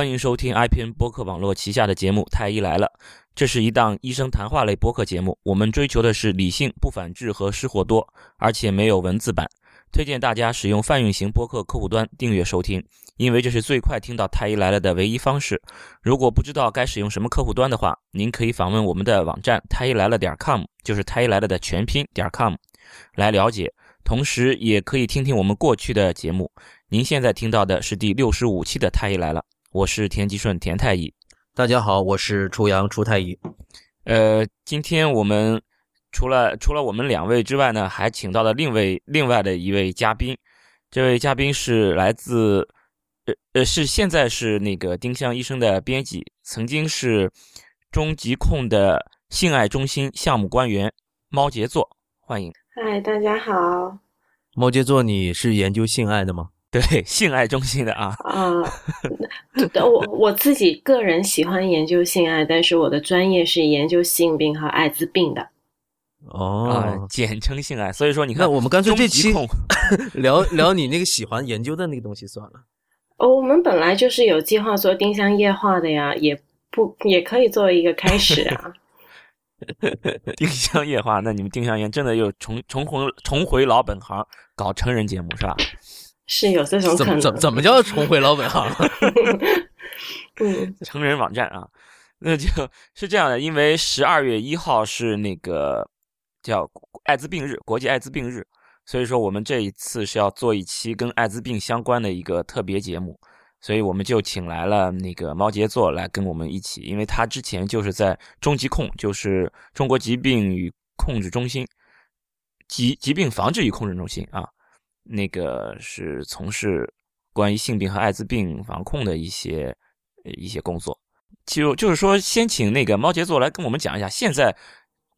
欢迎收听 IPN 播客网络旗下的节目《太医来了》。这是一档医生谈话类播客节目，我们追求的是理性、不反制和失货多，而且没有文字版。推荐大家使用泛用型播客客户端订阅收听，因为这是最快听到《太医来了》的唯一方式。如果不知道该使用什么客户端的话，您可以访问我们的网站太医来了点 com，就是太医来了的全拼点 com 来了解。同时，也可以听听我们过去的节目。您现在听到的是第六十五期的《太医来了》。我是田吉顺，田太医。大家好，我是初阳，初太医。呃，今天我们除了除了我们两位之外呢，还请到了另位另外的一位嘉宾。这位嘉宾是来自呃呃，是现在是那个丁香医生的编辑，曾经是中疾控的性爱中心项目官员猫杰座，欢迎。嗨，大家好。猫杰座，你是研究性爱的吗？对性爱中心的啊啊，我我自己个人喜欢研究性爱，但是我的专业是研究性病和艾滋病的。哦，简称性爱，所以说你看，那我们干脆这期 聊聊你那个喜欢研究的那个东西算了。哦，我们本来就是有计划做丁香液化的呀，也不也可以作为一个开始啊。丁香液化，那你们丁香园真的又重重回重回老本行，搞成人节目是吧？是有这种可能？怎么怎么叫重回老本行？嗯，成人网站啊，那就是这样的，因为十二月一号是那个叫艾滋病日，国际艾滋病日，所以说我们这一次是要做一期跟艾滋病相关的一个特别节目，所以我们就请来了那个毛杰作来跟我们一起，因为他之前就是在中疾控，就是中国疾病与控制中心，疾疾病防治与控制中心啊。那个是从事关于性病和艾滋病防控的一些一些工作，就就是说，先请那个猫杰座来跟我们讲一下现在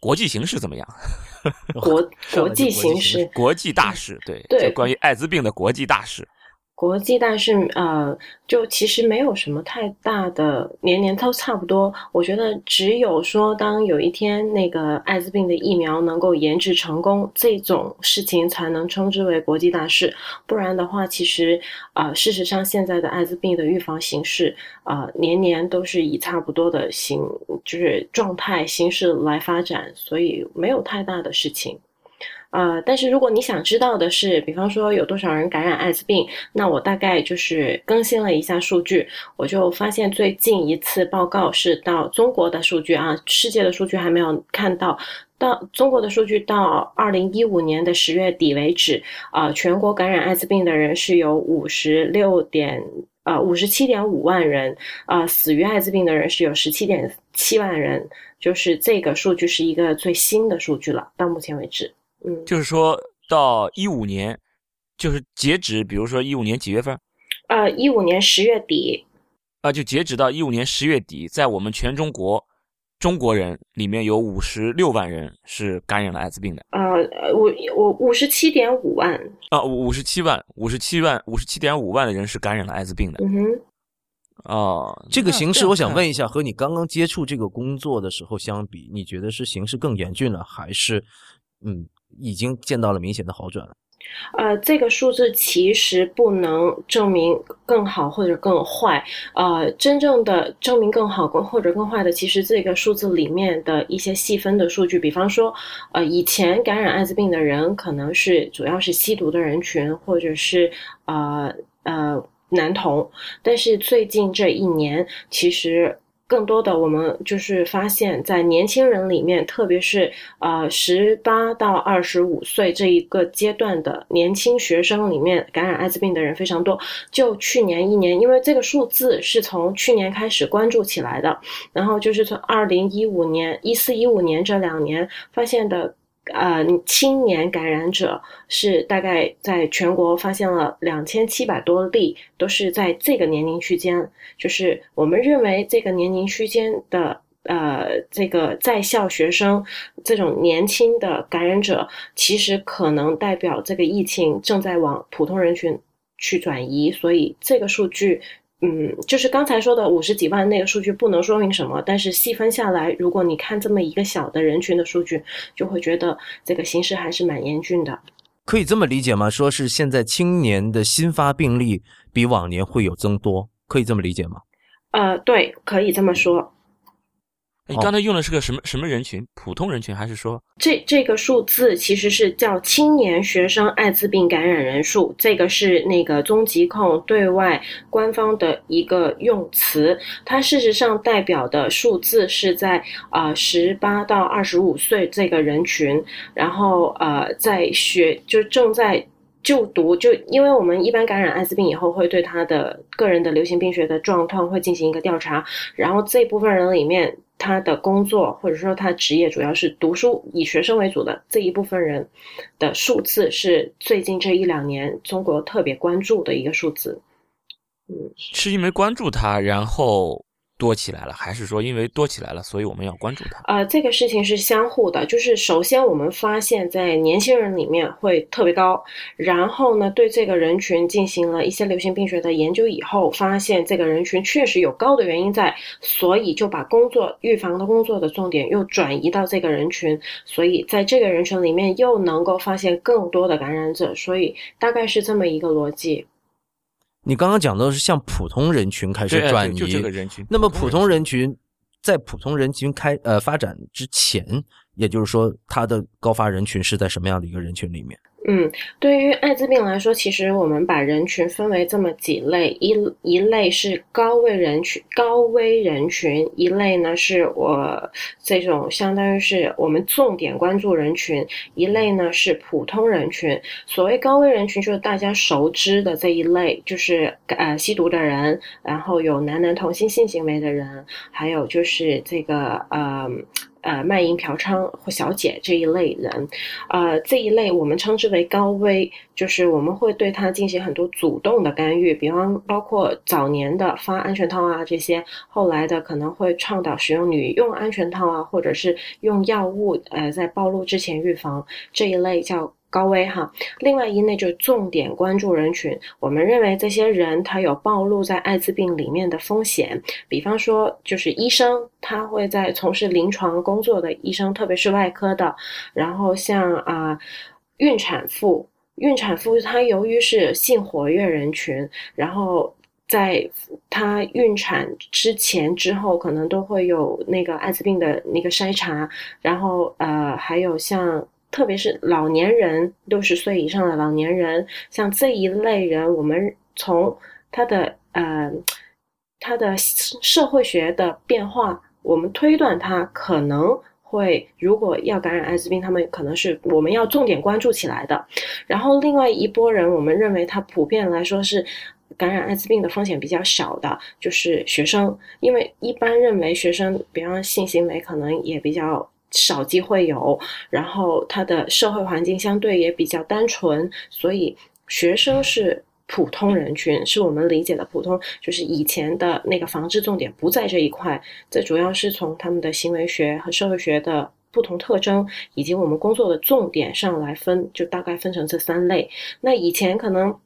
国际形势怎么样？国国际形势，国际大事，对对，关于艾滋病的国际大事。国际大事，呃，就其实没有什么太大的，年年都差不多。我觉得只有说，当有一天那个艾滋病的疫苗能够研制成功，这种事情才能称之为国际大事。不然的话，其实，呃，事实上现在的艾滋病的预防形势，呃，年年都是以差不多的形，就是状态形式来发展，所以没有太大的事情。呃，但是如果你想知道的是，比方说有多少人感染艾滋病，那我大概就是更新了一下数据，我就发现最近一次报告是到中国的数据啊，世界的数据还没有看到。到中国的数据到二零一五年的十月底为止，啊，全国感染艾滋病的人是有五十六点呃五十七点五万人，啊，死于艾滋病的人是有十七点七万人，就是这个数据是一个最新的数据了，到目前为止。嗯，就是说到一五年，就是截止，比如说一五年几月份？呃，一五年十月底。啊，就截止到一五年十月底，在我们全中国中国人里面有五十六万人是感染了艾滋病的。呃，我我五十七点五万。啊，五十七万，五十七万，五十七点五万的人是感染了艾滋病的。嗯哼。哦，这个形势，我想问一下，和你刚刚接触这个工作的时候相比，你觉得是形势更严峻了，还是嗯？已经见到了明显的好转。呃，这个数字其实不能证明更好或者更坏。呃，真正的证明更好或者更坏的，其实这个数字里面的一些细分的数据，比方说，呃，以前感染艾滋病的人可能是主要是吸毒的人群，或者是呃呃男童，但是最近这一年，其实。更多的，我们就是发现，在年轻人里面，特别是呃十八到二十五岁这一个阶段的年轻学生里面，感染艾滋病的人非常多。就去年一年，因为这个数字是从去年开始关注起来的，然后就是从二零一五年、一四一五年这两年发现的。呃，青年感染者是大概在全国发现了两千七百多例，都是在这个年龄区间。就是我们认为这个年龄区间的呃这个在校学生这种年轻的感染者，其实可能代表这个疫情正在往普通人群去转移，所以这个数据。嗯，就是刚才说的五十几万那个数据不能说明什么，但是细分下来，如果你看这么一个小的人群的数据，就会觉得这个形势还是蛮严峻的。可以这么理解吗？说是现在青年的新发病例比往年会有增多，可以这么理解吗？呃，对，可以这么说。你刚才用的是个什么什么人群？普通人群还是说这这个数字其实是叫青年学生艾滋病感染人数？这个是那个中疾控对外官方的一个用词，它事实上代表的数字是在啊十八到二十五岁这个人群，然后呃在学就正在。就读就，因为我们一般感染艾滋病以后，会对他的个人的流行病学的状况会进行一个调查，然后这部分人里面，他的工作或者说他的职业主要是读书，以学生为主的这一部分人的数字是最近这一两年中国特别关注的一个数字。嗯，是因为关注他，然后。多起来了，还是说因为多起来了，所以我们要关注它？呃，这个事情是相互的，就是首先我们发现，在年轻人里面会特别高，然后呢，对这个人群进行了一些流行病学的研究以后，发现这个人群确实有高的原因在，所以就把工作预防的工作的重点又转移到这个人群，所以在这个人群里面又能够发现更多的感染者，所以大概是这么一个逻辑。你刚刚讲的是向普通人群开始转移，就这个人群。那么普通人群在普通人群开呃发展之前，也就是说，它的高发人群是在什么样的一个人群里面？嗯，对于艾滋病来说，其实我们把人群分为这么几类，一一类是高危人群，高危人群；一类呢是我这种相当于是我们重点关注人群；一类呢是普通人群。所谓高危人群，就是大家熟知的这一类，就是呃吸毒的人，然后有男男同性性行为的人，还有就是这个呃。呃，卖淫嫖娼或小姐这一类人，呃，这一类我们称之为高危，就是我们会对他进行很多主动的干预，比方包括早年的发安全套啊这些，后来的可能会倡导使用女用安全套啊，或者是用药物，呃，在暴露之前预防这一类叫。高危哈，另外一类就是重点关注人群。我们认为这些人他有暴露在艾滋病里面的风险，比方说就是医生，他会在从事临床工作的医生，特别是外科的。然后像啊，孕产妇，孕产妇她由于是性活跃人群，然后在她孕产之前之后，可能都会有那个艾滋病的那个筛查。然后呃，还有像。特别是老年人，六十岁以上的老年人，像这一类人，我们从他的呃他的社会学的变化，我们推断他可能会，如果要感染艾滋病，他们可能是我们要重点关注起来的。然后另外一波人，我们认为他普遍来说是感染艾滋病的风险比较小的，就是学生，因为一般认为学生，比方性行为可能也比较。少机会有，然后他的社会环境相对也比较单纯，所以学生是普通人群，是我们理解的普通，就是以前的那个防治重点不在这一块，这主要是从他们的行为学和社会学的不同特征，以及我们工作的重点上来分，就大概分成这三类。那以前可能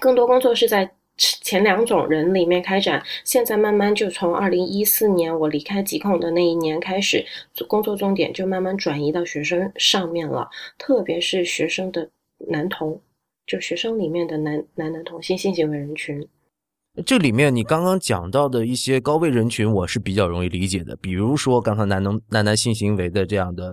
更多工作是在。前两种人里面开展，现在慢慢就从二零一四年我离开疾控的那一年开始，工作重点就慢慢转移到学生上面了，特别是学生的男童，就学生里面的男男男同性性行为人群。这里面你刚刚讲到的一些高危人群，我是比较容易理解的，比如说刚才男男男男性行为的这样的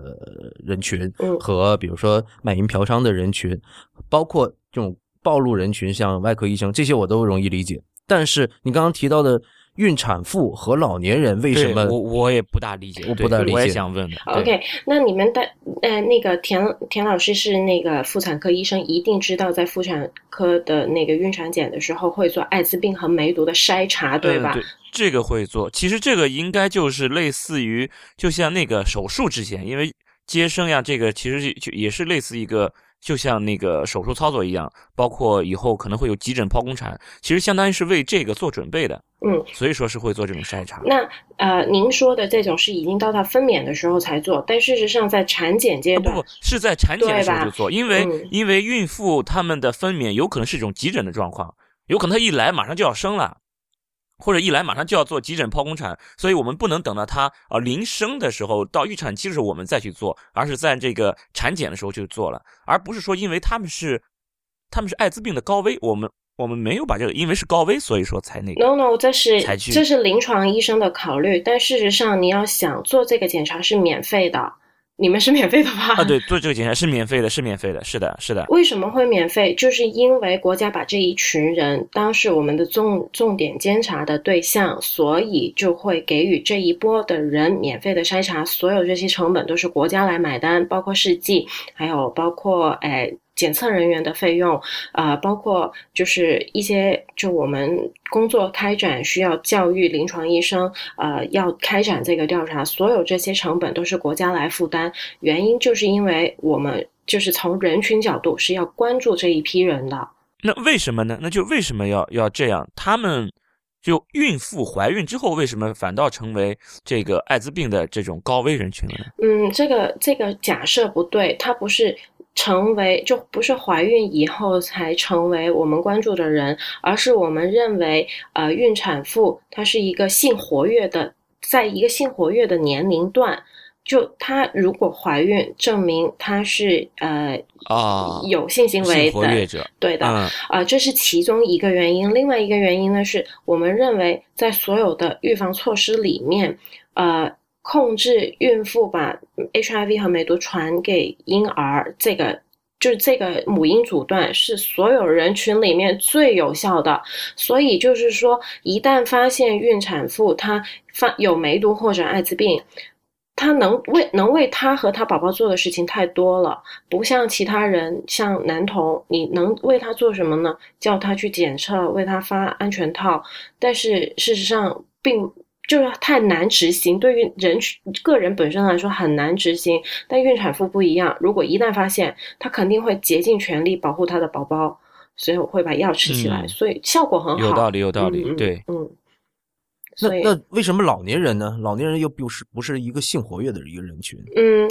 人群，和比如说卖淫嫖娼的人群，包括这种。暴露人群，像外科医生这些我都容易理解，但是你刚刚提到的孕产妇和老年人为什么我我也不大理解，我不大理解。我也想问，OK，那你们的呃那个田田老师是那个妇产科医生，一定知道在妇产科的那个孕产检的时候会做艾滋病和梅毒的筛查，对吧？对，这个会做。其实这个应该就是类似于，就像那个手术之前，因为接生呀，这个其实就也是类似一个。就像那个手术操作一样，包括以后可能会有急诊剖宫产，其实相当于是为这个做准备的。嗯，所以说是会做这种筛查。那呃，您说的这种是已经到它分娩的时候才做，但事实上在产检阶段，不不是在产检的时候就做，因为因为孕妇她们的分娩有可能是一种急诊的状况，有可能她一来马上就要生了。或者一来马上就要做急诊剖宫产，所以我们不能等到他啊临生的时候到预产期的时候我们再去做，而是在这个产检的时候就做了，而不是说因为他们是他们是艾滋病的高危，我们我们没有把这个，因为是高危，所以说才那个。No No，这是这是临床医生的考虑，但事实上你要想做这个检查是免费的，你们是免费的吧？啊，对，做这个检查是免费的，是免费的，是的，是的。为什么会免费？就是因为国家把这一群人当是我们的重重点监察的对象，所以就会给予这一波的人免费的筛查，所有这些成本都是国家来买单，包括试剂，还有包括哎检测人员的费用，呃，包括就是一些就我们工作开展需要教育临床医生，呃，要开展这个调查，所有这些成本都是国家来负担。原因就是因为我们就是从人群角度是要关注这一批人的。那为什么呢？那就为什么要要这样？他们就孕妇怀孕之后，为什么反倒成为这个艾滋病的这种高危人群了呢？嗯，这个这个假设不对，它不是成为就不是怀孕以后才成为我们关注的人，而是我们认为呃孕产妇她是一个性活跃的，在一个性活跃的年龄段。就她如果怀孕，证明她是呃啊，有性行为性活跃的，者，对的，嗯啊、这是其中一个原因。另外一个原因呢，是我们认为在所有的预防措施里面，呃，控制孕妇把 HIV 和梅毒传给婴儿，这个就是这个母婴阻断是所有人群里面最有效的。所以就是说，一旦发现孕产妇她发有梅毒或者艾滋病，她能为能为她和她宝宝做的事情太多了。不像其他人，像男童，你能为他做什么呢？叫他去检测，为他发安全套，但是事实上并就是太难执行，对于人群个人本身来说很难执行。但孕产妇不一样，如果一旦发现，她肯定会竭尽全力保护她的宝宝，所以我会把药吃起来，嗯所以效果很好。有道理，有道理，对，嗯。那所以那为什么老年人呢？老年人又不是不是一个性活跃的一个人群？嗯，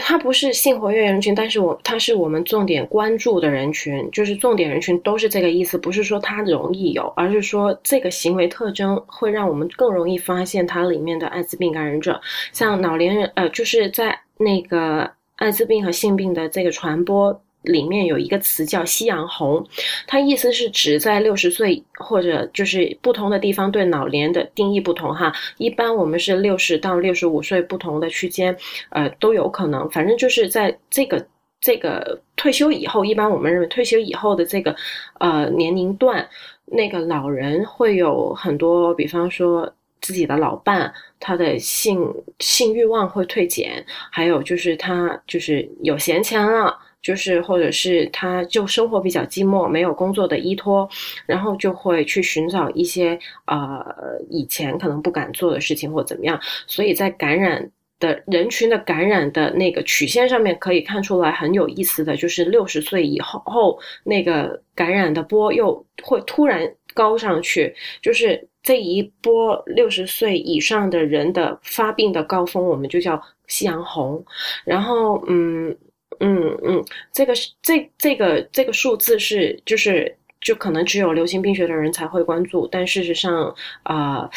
他不是性活跃人群，但是我他是我们重点关注的人群，就是重点人群都是这个意思，不是说他容易有，而是说这个行为特征会让我们更容易发现它里面的艾滋病感染者，像老年人，呃，就是在那个艾滋病和性病的这个传播。里面有一个词叫“夕阳红”，它意思是指在六十岁或者就是不同的地方对老年的定义不同哈。一般我们是六十到六十五岁不同的区间，呃都有可能。反正就是在这个这个退休以后，一般我们认为退休以后的这个呃年龄段，那个老人会有很多，比方说。自己的老伴，他的性性欲望会退减，还有就是他就是有闲钱了，就是或者是他就生活比较寂寞，没有工作的依托，然后就会去寻找一些呃以前可能不敢做的事情或怎么样，所以在感染的人群的感染的那个曲线上面可以看出来很有意思的就是六十岁以后后那个感染的波又会突然高上去，就是这一波六十岁以上的人的发病的高峰，我们就叫夕阳红，然后嗯。嗯嗯，这个是这这个这个数字是就是就可能只有流行病学的人才会关注，但事实上啊、呃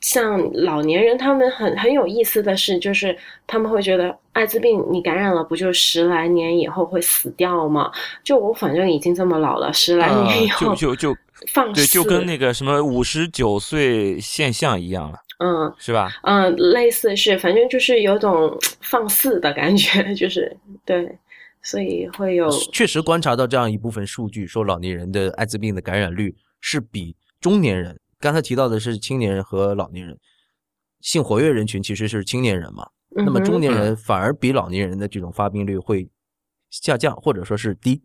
像老年人他们很很有意思的是，就是他们会觉得艾滋病你感染了，不就十来年以后会死掉吗？就我反正已经这么老了，十来年以啊后就就就放对，就跟那个什么五十九岁现象一样了，嗯是吧？嗯，类似是，反正就是有种放肆的感觉，就是对，所以会有确实观察到这样一部分数据，说老年人的艾滋病的感染率是比中年人，刚才提到的是青年人和老年人，性活跃人群其实是青年人嘛，那么中年人反而比老年人的这种发病率会下降，或者说是低。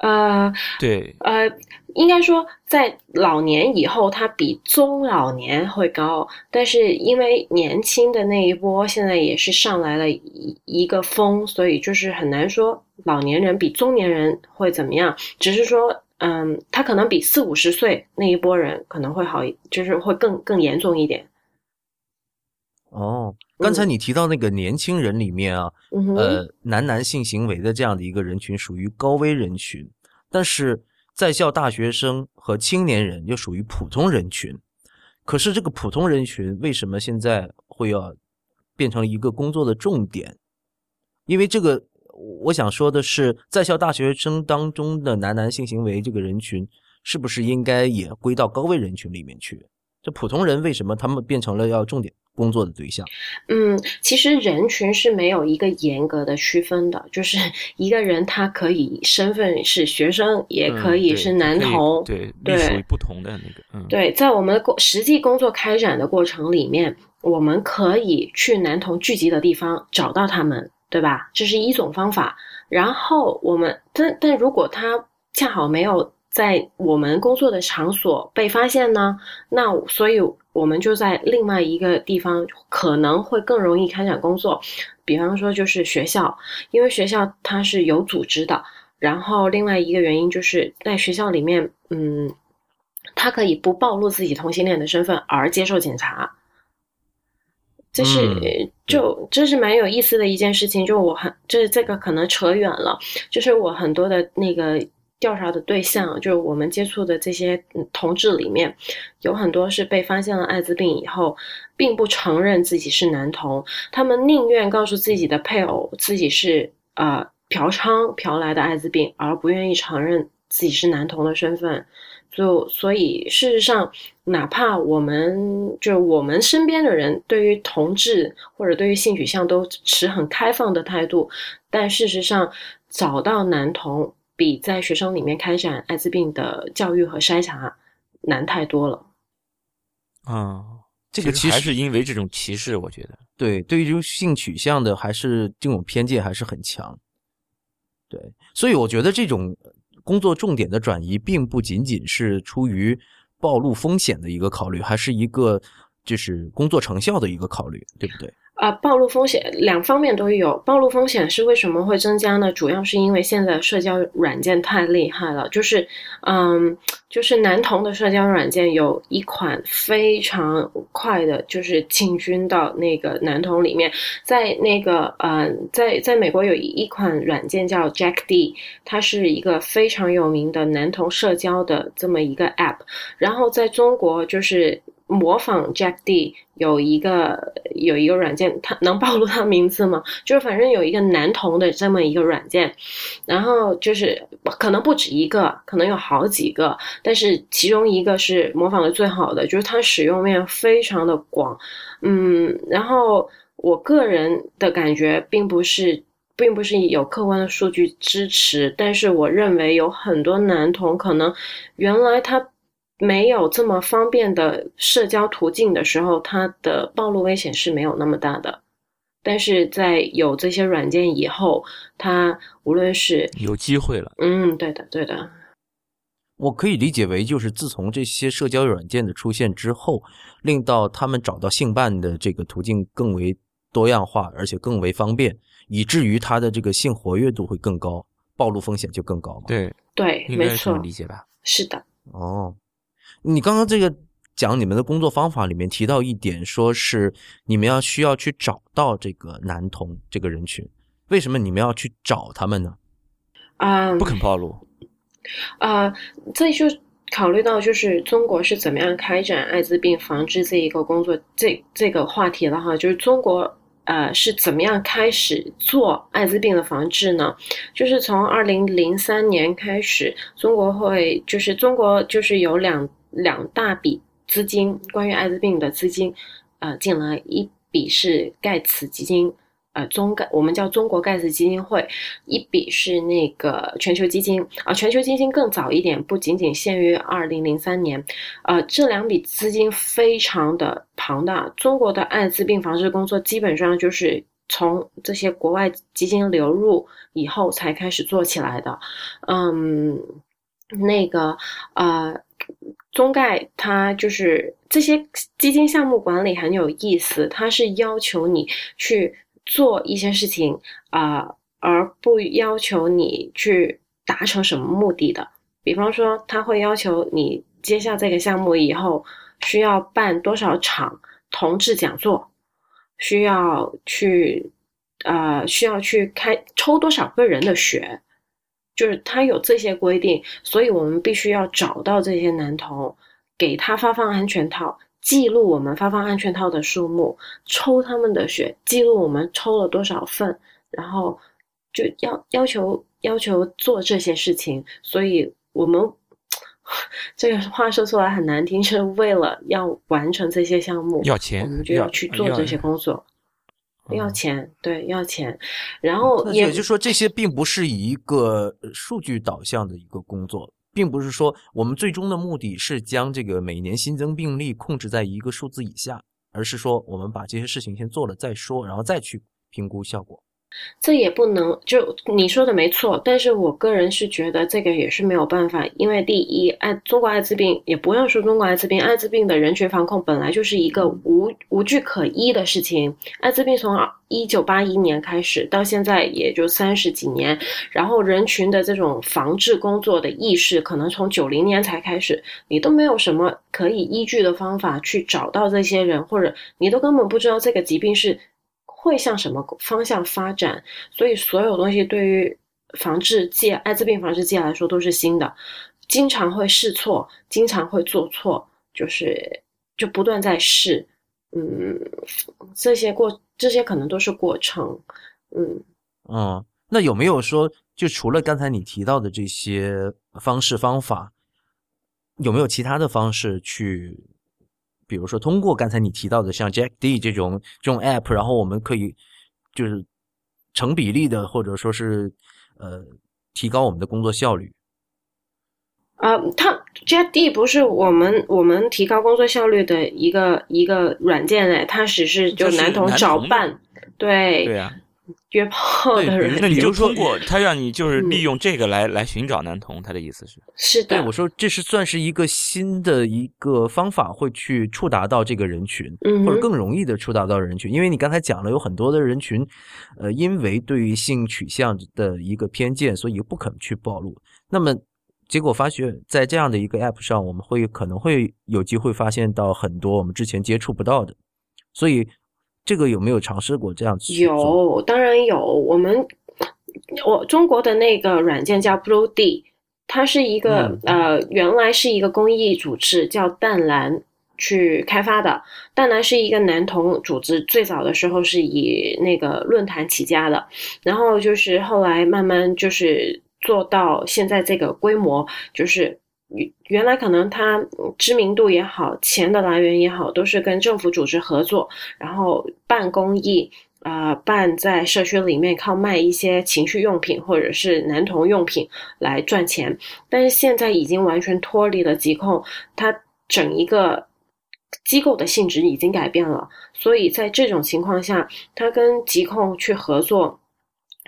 呃对，呃，应该说在老年以后，它比中老年会高，但是因为年轻的那一波现在也是上来了一一个风，所以就是很难说老年人比中年人会怎么样，只是说。嗯，他可能比四五十岁那一波人可能会好一，就是会更更严重一点。哦，刚才你提到那个年轻人里面啊，嗯，呃，男男性行为的这样的一个人群属于高危人群，但是在校大学生和青年人又属于普通人群。可是这个普通人群为什么现在会要变成一个工作的重点？因为这个，我想说的是，在校大学生当中的男男性行为这个人群是不是应该也归到高危人群里面去？这普通人为什么他们变成了要重点工作的对象？嗯，其实人群是没有一个严格的区分的，就是 一个人他可以身份是学生，也可以是男童，对，对属于不同的那个。嗯，对，在我们的工实际工作开展的过程里面，我们可以去男童聚集的地方找到他们，对吧？这是一种方法。然后我们，但但如果他恰好没有。在我们工作的场所被发现呢，那所以我们就在另外一个地方可能会更容易开展工作，比方说就是学校，因为学校它是有组织的。然后另外一个原因就是在学校里面，嗯，他可以不暴露自己同性恋的身份而接受检查，这是就这是蛮有意思的一件事情。就我很这这个可能扯远了，就是我很多的那个。调查的对象就是我们接触的这些同志里面，有很多是被发现了艾滋病以后，并不承认自己是男同，他们宁愿告诉自己的配偶自己是呃嫖娼嫖来的艾滋病，而不愿意承认自己是男同的身份。就所以事实上，哪怕我们就我们身边的人对于同志或者对于性取向都持很开放的态度，但事实上找到男同。比在学生里面开展艾滋病的教育和筛查难太多了。啊，这个其实还是因为这种歧视，我觉得对，对于这种性取向的，还是这种偏见还是很强。对，所以我觉得这种工作重点的转移，并不仅仅是出于暴露风险的一个考虑，还是一个就是工作成效的一个考虑，对不对？啊，暴露风险两方面都有。暴露风险是为什么会增加呢？主要是因为现在社交软件太厉害了，就是，嗯，就是男童的社交软件有一款非常快的，就是进军到那个男童里面。在那个，呃，在在美国有一款软件叫 Jack D，它是一个非常有名的男童社交的这么一个 App。然后在中国就是。模仿 Jack D 有一个有一个软件，它能暴露他名字吗？就是反正有一个男童的这么一个软件，然后就是可能不止一个，可能有好几个，但是其中一个是模仿的最好的，就是它使用面非常的广，嗯，然后我个人的感觉并不是并不是有客观的数据支持，但是我认为有很多男童可能原来他。没有这么方便的社交途径的时候，它的暴露危险是没有那么大的。但是在有这些软件以后，它无论是有机会了，嗯，对的，对的。我可以理解为，就是自从这些社交软件的出现之后，令到他们找到性伴的这个途径更为多样化，而且更为方便，以至于他的这个性活跃度会更高，暴露风险就更高嘛。对对，没错，理解吧？是的。哦。你刚刚这个讲你们的工作方法里面提到一点，说是你们要需要去找到这个男童这个人群，为什么你们要去找他们呢？啊，不肯暴露。啊，这就考虑到就是中国是怎么样开展艾滋病防治这一个工作，这这个话题了哈，就是中国呃是怎么样开始做艾滋病的防治呢？就是从二零零三年开始，中国会就是中国就是有两。两大笔资金，关于艾滋病的资金，呃，进来一笔是盖茨基金，呃，中盖我们叫中国盖茨基金会，一笔是那个全球基金啊，全球基金更早一点，不仅仅限于二零零三年，呃，这两笔资金非常的庞大，中国的艾滋病防治工作基本上就是从这些国外基金流入以后才开始做起来的，嗯，那个呃。中概它就是这些基金项目管理很有意思，它是要求你去做一些事情啊，而不要求你去达成什么目的的。比方说，他会要求你接下这个项目以后，需要办多少场同志讲座，需要去呃需要去开抽多少个人的血。就是他有这些规定，所以我们必须要找到这些男童，给他发放安全套，记录我们发放安全套的数目，抽他们的血，记录我们抽了多少份，然后就要要求要求做这些事情。所以我们 这个话说出来很难听，是为了要完成这些项目，要钱，我们就要去做这些工作，要钱，对，要钱。然后也就是说，这些并不是一个数据导向的一个工作，并不是说我们最终的目的是将这个每年新增病例控制在一个数字以下，而是说我们把这些事情先做了再说，然后再去评估效果。这也不能就你说的没错，但是我个人是觉得这个也是没有办法，因为第一，艾中国艾滋病也不要说中国艾滋病，艾滋病的人群防控本来就是一个无无据可依的事情。艾滋病从一九八一年开始到现在也就三十几年，然后人群的这种防治工作的意识可能从九零年才开始，你都没有什么可以依据的方法去找到这些人，或者你都根本不知道这个疾病是。会向什么方向发展？所以所有东西对于防治界艾滋病防治界来说都是新的，经常会试错，经常会做错，就是就不断在试。嗯，这些过这些可能都是过程。嗯嗯，那有没有说，就除了刚才你提到的这些方式方法，有没有其他的方式去？比如说，通过刚才你提到的像 Jack D 这种这种 App，然后我们可以就是成比例的，或者说是呃提高我们的工作效率。啊，它 Jack D 不是我们我们提高工作效率的一个一个软件嘞，它只是就男童找伴，对对呀。约炮的人，那你就通过他让你就是利用这个来来寻找男童，他的意思是？是的，对我说这是算是一个新的一个方法，会去触达到这个人群，或者更容易的触达到人群。因为你刚才讲了，有很多的人群，呃，因为对于性取向的一个偏见，所以不肯去暴露。那么结果发觉，在这样的一个 App 上，我们会可能会有机会发现到很多我们之前接触不到的，所以。这个有没有尝试过这样子？有，当然有。我们我中国的那个软件叫 Blue D，它是一个呃，原来是一个公益组织叫淡蓝去开发的。淡蓝是一个男童组织，最早的时候是以那个论坛起家的，然后就是后来慢慢就是做到现在这个规模，就是。原原来可能他知名度也好，钱的来源也好，都是跟政府组织合作，然后办公益，啊，办在社区里面靠卖一些情趣用品或者是男童用品来赚钱。但是现在已经完全脱离了疾控，它整一个机构的性质已经改变了。所以在这种情况下，他跟疾控去合作。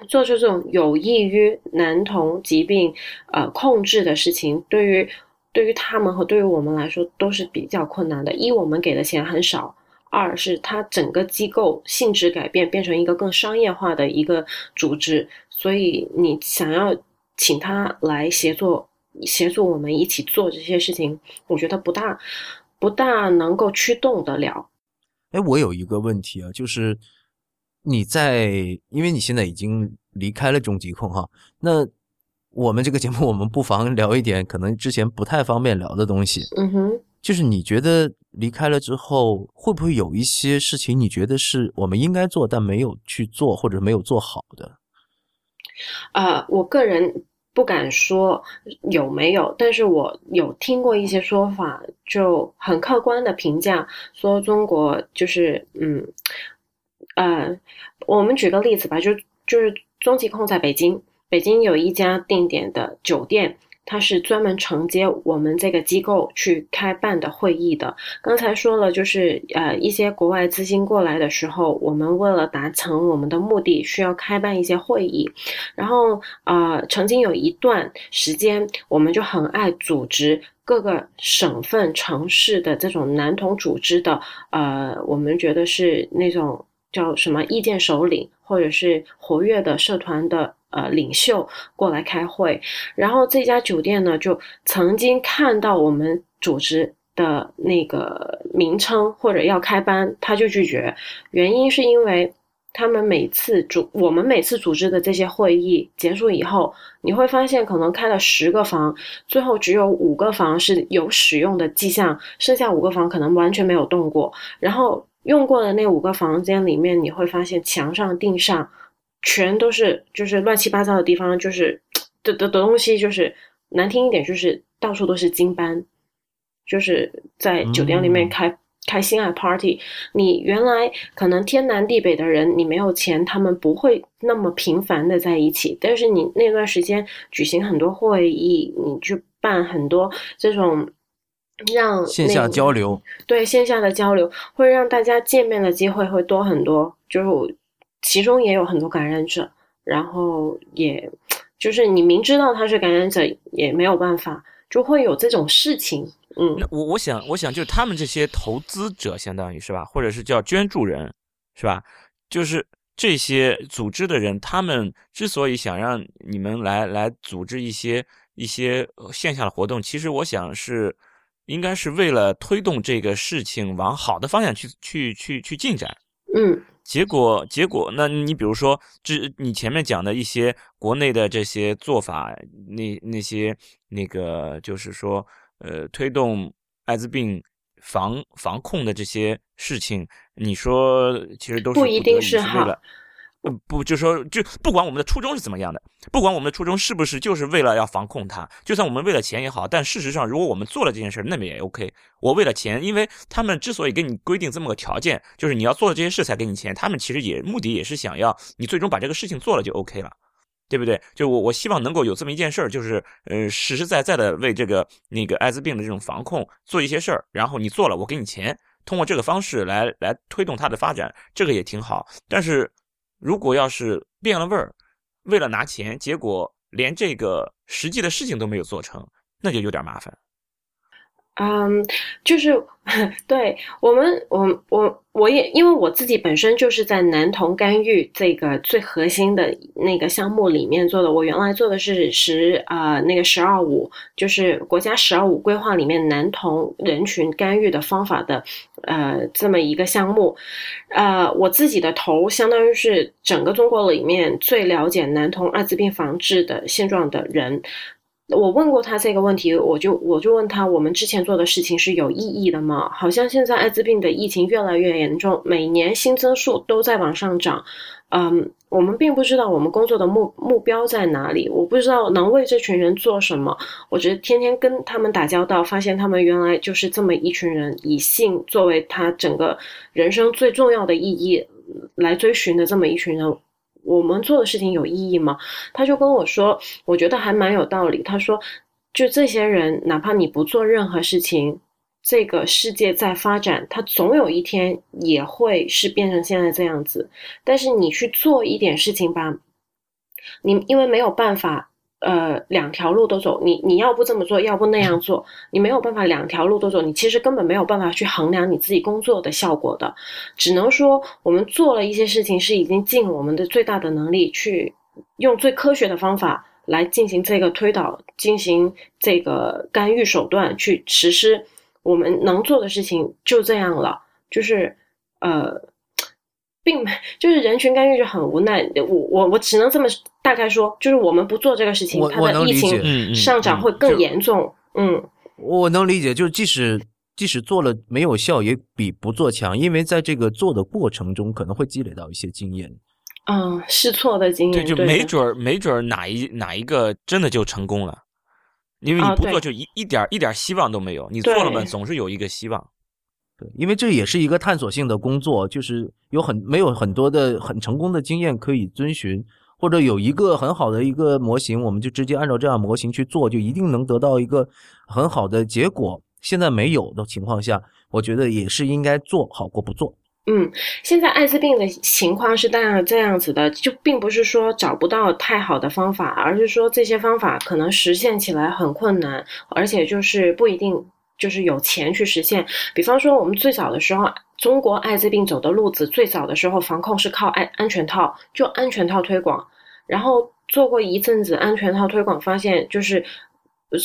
做出这种有益于男童疾病呃控制的事情，对于对于他们和对于我们来说都是比较困难的。一，我们给的钱很少；二是它整个机构性质改变，变成一个更商业化的一个组织。所以你想要请他来协作协助我们一起做这些事情，我觉得不大不大能够驱动得了。哎，我有一个问题啊，就是。你在，因为你现在已经离开了中疾控哈，那我们这个节目，我们不妨聊一点可能之前不太方便聊的东西。嗯哼，就是你觉得离开了之后，会不会有一些事情你觉得是我们应该做但没有去做或者没有做好的？啊，我个人不敢说有没有，但是我有听过一些说法，就很客观的评价说中国就是嗯。呃，我们举个例子吧，就就是中疾控在北京，北京有一家定点的酒店，它是专门承接我们这个机构去开办的会议的。刚才说了，就是呃一些国外资金过来的时候，我们为了达成我们的目的，需要开办一些会议。然后呃，曾经有一段时间，我们就很爱组织各个省份城市的这种男同组织的，呃，我们觉得是那种。叫什么意见首领，或者是活跃的社团的呃领袖过来开会，然后这家酒店呢就曾经看到我们组织的那个名称或者要开班，他就拒绝，原因是因为他们每次组我们每次组织的这些会议结束以后，你会发现可能开了十个房，最后只有五个房是有使用的迹象，剩下五个房可能完全没有动过，然后。用过的那五个房间里面，你会发现墙上、地上全都是就是乱七八糟的地方，就是的的的东西，就是难听一点，就是到处都是金斑，就是在酒店里面开开心爱 party。你原来可能天南地北的人，你没有钱，他们不会那么频繁的在一起。但是你那段时间举行很多会议，你去办很多这种让线下交流，对线下的交流会让大家见面的机会会多很多。就是其中也有很多感染者，然后也。就是你明知道他是感染者，也没有办法，就会有这种事情。嗯，那我我想，我想就是他们这些投资者，相当于是吧，或者是叫捐助人，是吧？就是这些组织的人，他们之所以想让你们来来组织一些一些线下的活动，其实我想是应该是为了推动这个事情往好的方向去去去去进展。嗯。结果，结果，那你比如说，这你前面讲的一些国内的这些做法，那那些那个就是说，呃，推动艾滋病防防控的这些事情，你说其实都是不一定是好。不，就说就不管我们的初衷是怎么样的，不管我们的初衷是不是就是为了要防控它，就算我们为了钱也好，但事实上，如果我们做了这件事，那么也 OK。我为了钱，因为他们之所以给你规定这么个条件，就是你要做这些事才给你钱，他们其实也目的也是想要你最终把这个事情做了就 OK 了，对不对？就我我希望能够有这么一件事儿，就是呃实实在在的为这个那个艾滋病的这种防控做一些事儿，然后你做了，我给你钱，通过这个方式来来推动它的发展，这个也挺好，但是。如果要是变了味儿，为了拿钱，结果连这个实际的事情都没有做成，那就有点麻烦。嗯，就是 对我们，我我我也因为我自己本身就是在男童干预这个最核心的那个项目里面做的。我原来做的是十啊那个十二五，就是国家十二五规划里面男童人群干预的方法的呃这么一个项目。呃，我自己的头相当于是整个中国里面最了解男童艾滋病防治的现状的人。我问过他这个问题，我就我就问他，我们之前做的事情是有意义的吗？好像现在艾滋病的疫情越来越严重，每年新增数都在往上涨。嗯，我们并不知道我们工作的目目标在哪里，我不知道能为这群人做什么。我觉得天天跟他们打交道，发现他们原来就是这么一群人，以性作为他整个人生最重要的意义来追寻的这么一群人。我们做的事情有意义吗？他就跟我说，我觉得还蛮有道理。他说，就这些人，哪怕你不做任何事情，这个世界在发展，它总有一天也会是变成现在这样子。但是你去做一点事情吧，你因为没有办法。呃，两条路都走，你你要不这么做，要不那样做，你没有办法两条路都走，你其实根本没有办法去衡量你自己工作的效果的，只能说我们做了一些事情，是已经尽我们的最大的能力去用最科学的方法来进行这个推导，进行这个干预手段去实施。我们能做的事情，就这样了，就是呃。并没，就是人群干预就很无奈。我我我只能这么大概说，就是我们不做这个事情，它的疫情上涨会更严重。嗯，我能理解，就是即使即使做了没有效，也比不做强，因为在这个做的过程中可能会积累到一些经验。嗯，试错的经验，对，就没准儿没准儿哪一哪一个真的就成功了，因为你不做就一一点一点希望都没有，你做了嘛，总是有一个希望。对，因为这也是一个探索性的工作，就是有很没有很多的很成功的经验可以遵循，或者有一个很好的一个模型，我们就直接按照这样模型去做，就一定能得到一个很好的结果。现在没有的情况下，我觉得也是应该做好过不做。嗯，现在艾滋病的情况是这样这样子的，就并不是说找不到太好的方法，而是说这些方法可能实现起来很困难，而且就是不一定。就是有钱去实现，比方说我们最早的时候，中国艾滋病走的路子，最早的时候防控是靠安安全套，就安全套推广，然后做过一阵子安全套推广，发现就是，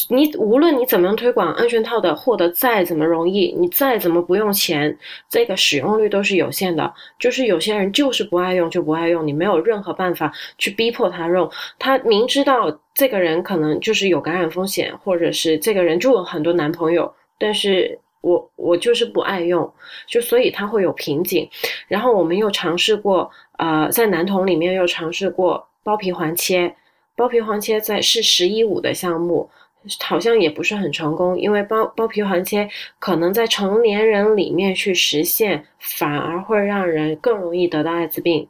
你无论你怎么样推广安全套的获得再怎么容易，你再怎么不用钱，这个使用率都是有限的。就是有些人就是不爱用就不爱用，你没有任何办法去逼迫他用，他明知道这个人可能就是有感染风险，或者是这个人就有很多男朋友。但是我我就是不爱用，就所以它会有瓶颈。然后我们又尝试过，呃，在男童里面又尝试过包皮环切，包皮环切在是十一五的项目，好像也不是很成功，因为包包皮环切可能在成年人里面去实现，反而会让人更容易得到艾滋病。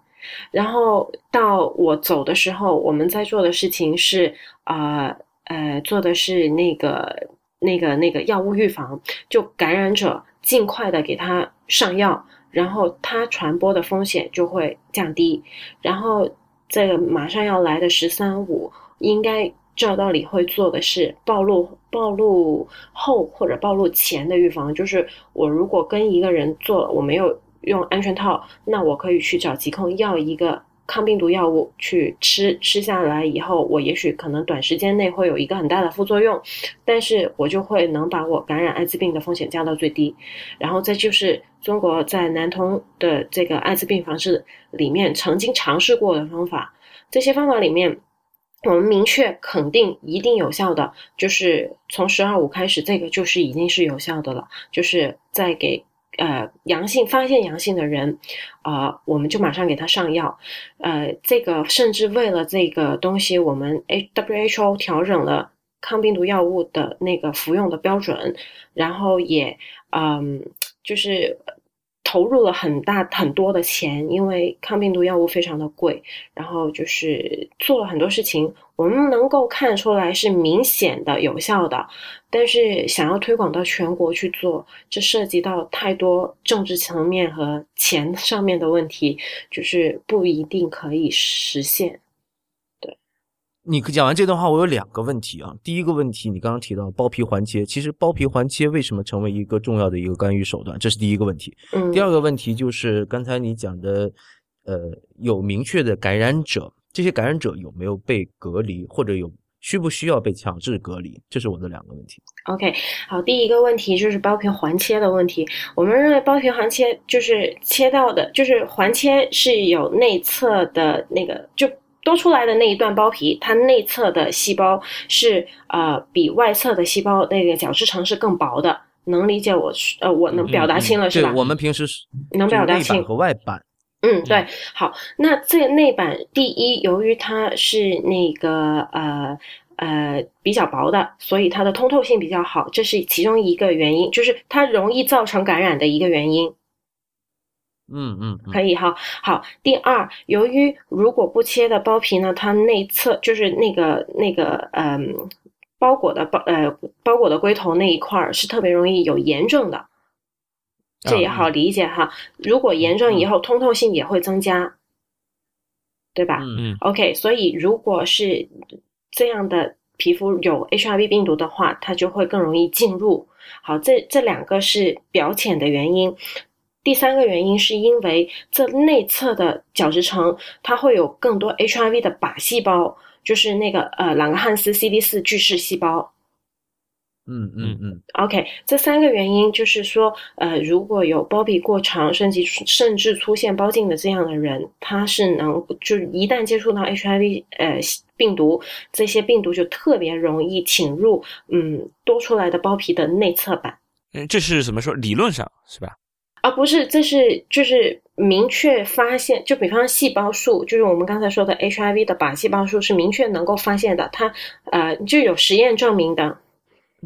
然后到我走的时候，我们在做的事情是，呃呃，做的是那个那个那个药物预防，就感染者尽快的给他上药，然后他传播的风险就会降低。然后这个马上要来的十三五，应该照道理会做的是暴露暴露后或者暴露前的预防，就是我如果跟一个人做了，我没有。用安全套，那我可以去找疾控要一个抗病毒药物去吃，吃下来以后，我也许可能短时间内会有一个很大的副作用，但是我就会能把我感染艾滋病的风险降到最低。然后这就是中国在男童的这个艾滋病防治里面曾经尝试过的方法。这些方法里面，我们明确肯定一定有效的，就是从十二五开始，这个就是已经是有效的了，就是在给。呃，阳性发现阳性的人，啊，我们就马上给他上药。呃，这个甚至为了这个东西，我们 WHO 调整了抗病毒药物的那个服用的标准，然后也，嗯，就是。投入了很大很多的钱，因为抗病毒药物非常的贵，然后就是做了很多事情，我们能够看出来是明显的有效的，但是想要推广到全国去做，这涉及到太多政治层面和钱上面的问题，就是不一定可以实现。你讲完这段话，我有两个问题啊。第一个问题，你刚刚提到包皮环切，其实包皮环切为什么成为一个重要的一个干预手段？这是第一个问题。嗯。第二个问题就是刚才你讲的，呃，有明确的感染者，这些感染者有没有被隔离，或者有需不需要被强制隔离？这是我的两个问题。OK，好，第一个问题就是包皮环切的问题。我们认为包皮环切就是切到的，就是环切是有内侧的那个就。多出来的那一段包皮，它内侧的细胞是呃比外侧的细胞那个角质层是更薄的，能理解我呃我能表达清了是吧？对，我们平时是能表达清和外板。嗯，对，好，那这内板第一，由于它是那个呃呃比较薄的，所以它的通透性比较好，这是其中一个原因，就是它容易造成感染的一个原因。嗯嗯，可以哈。好，第二，由于如果不切的包皮呢，它内侧就是那个那个嗯包裹的包呃包裹的龟头那一块儿是特别容易有炎症的，这也好理解哈。如果炎症以后通透性也会增加，对吧？嗯嗯。OK，所以如果是这样的皮肤有 HIV 病毒的话，它就会更容易进入。好，这这两个是表浅的原因。第三个原因是因为这内侧的角质层，它会有更多 HIV 的靶细胞，就是那个呃朗格汉斯 CD 四巨噬细胞。嗯嗯嗯。OK，这三个原因就是说，呃，如果有包皮过长，甚至甚至出现包茎的这样的人，他是能就一旦接触到 HIV 呃病毒，这些病毒就特别容易侵入嗯多出来的包皮的内侧板。嗯，这是怎么说？理论上是吧？啊，不是，这是就是明确发现，就比方细胞数，就是我们刚才说的 HIV 的靶细胞数是明确能够发现的，它呃就有实验证明的。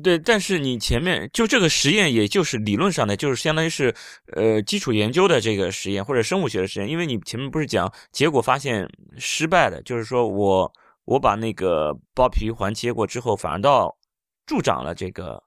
对，但是你前面就这个实验，也就是理论上的，就是相当于是呃基础研究的这个实验或者生物学的实验，因为你前面不是讲结果发现失败的，就是说我我把那个包皮环切过之后，反而倒助长了这个。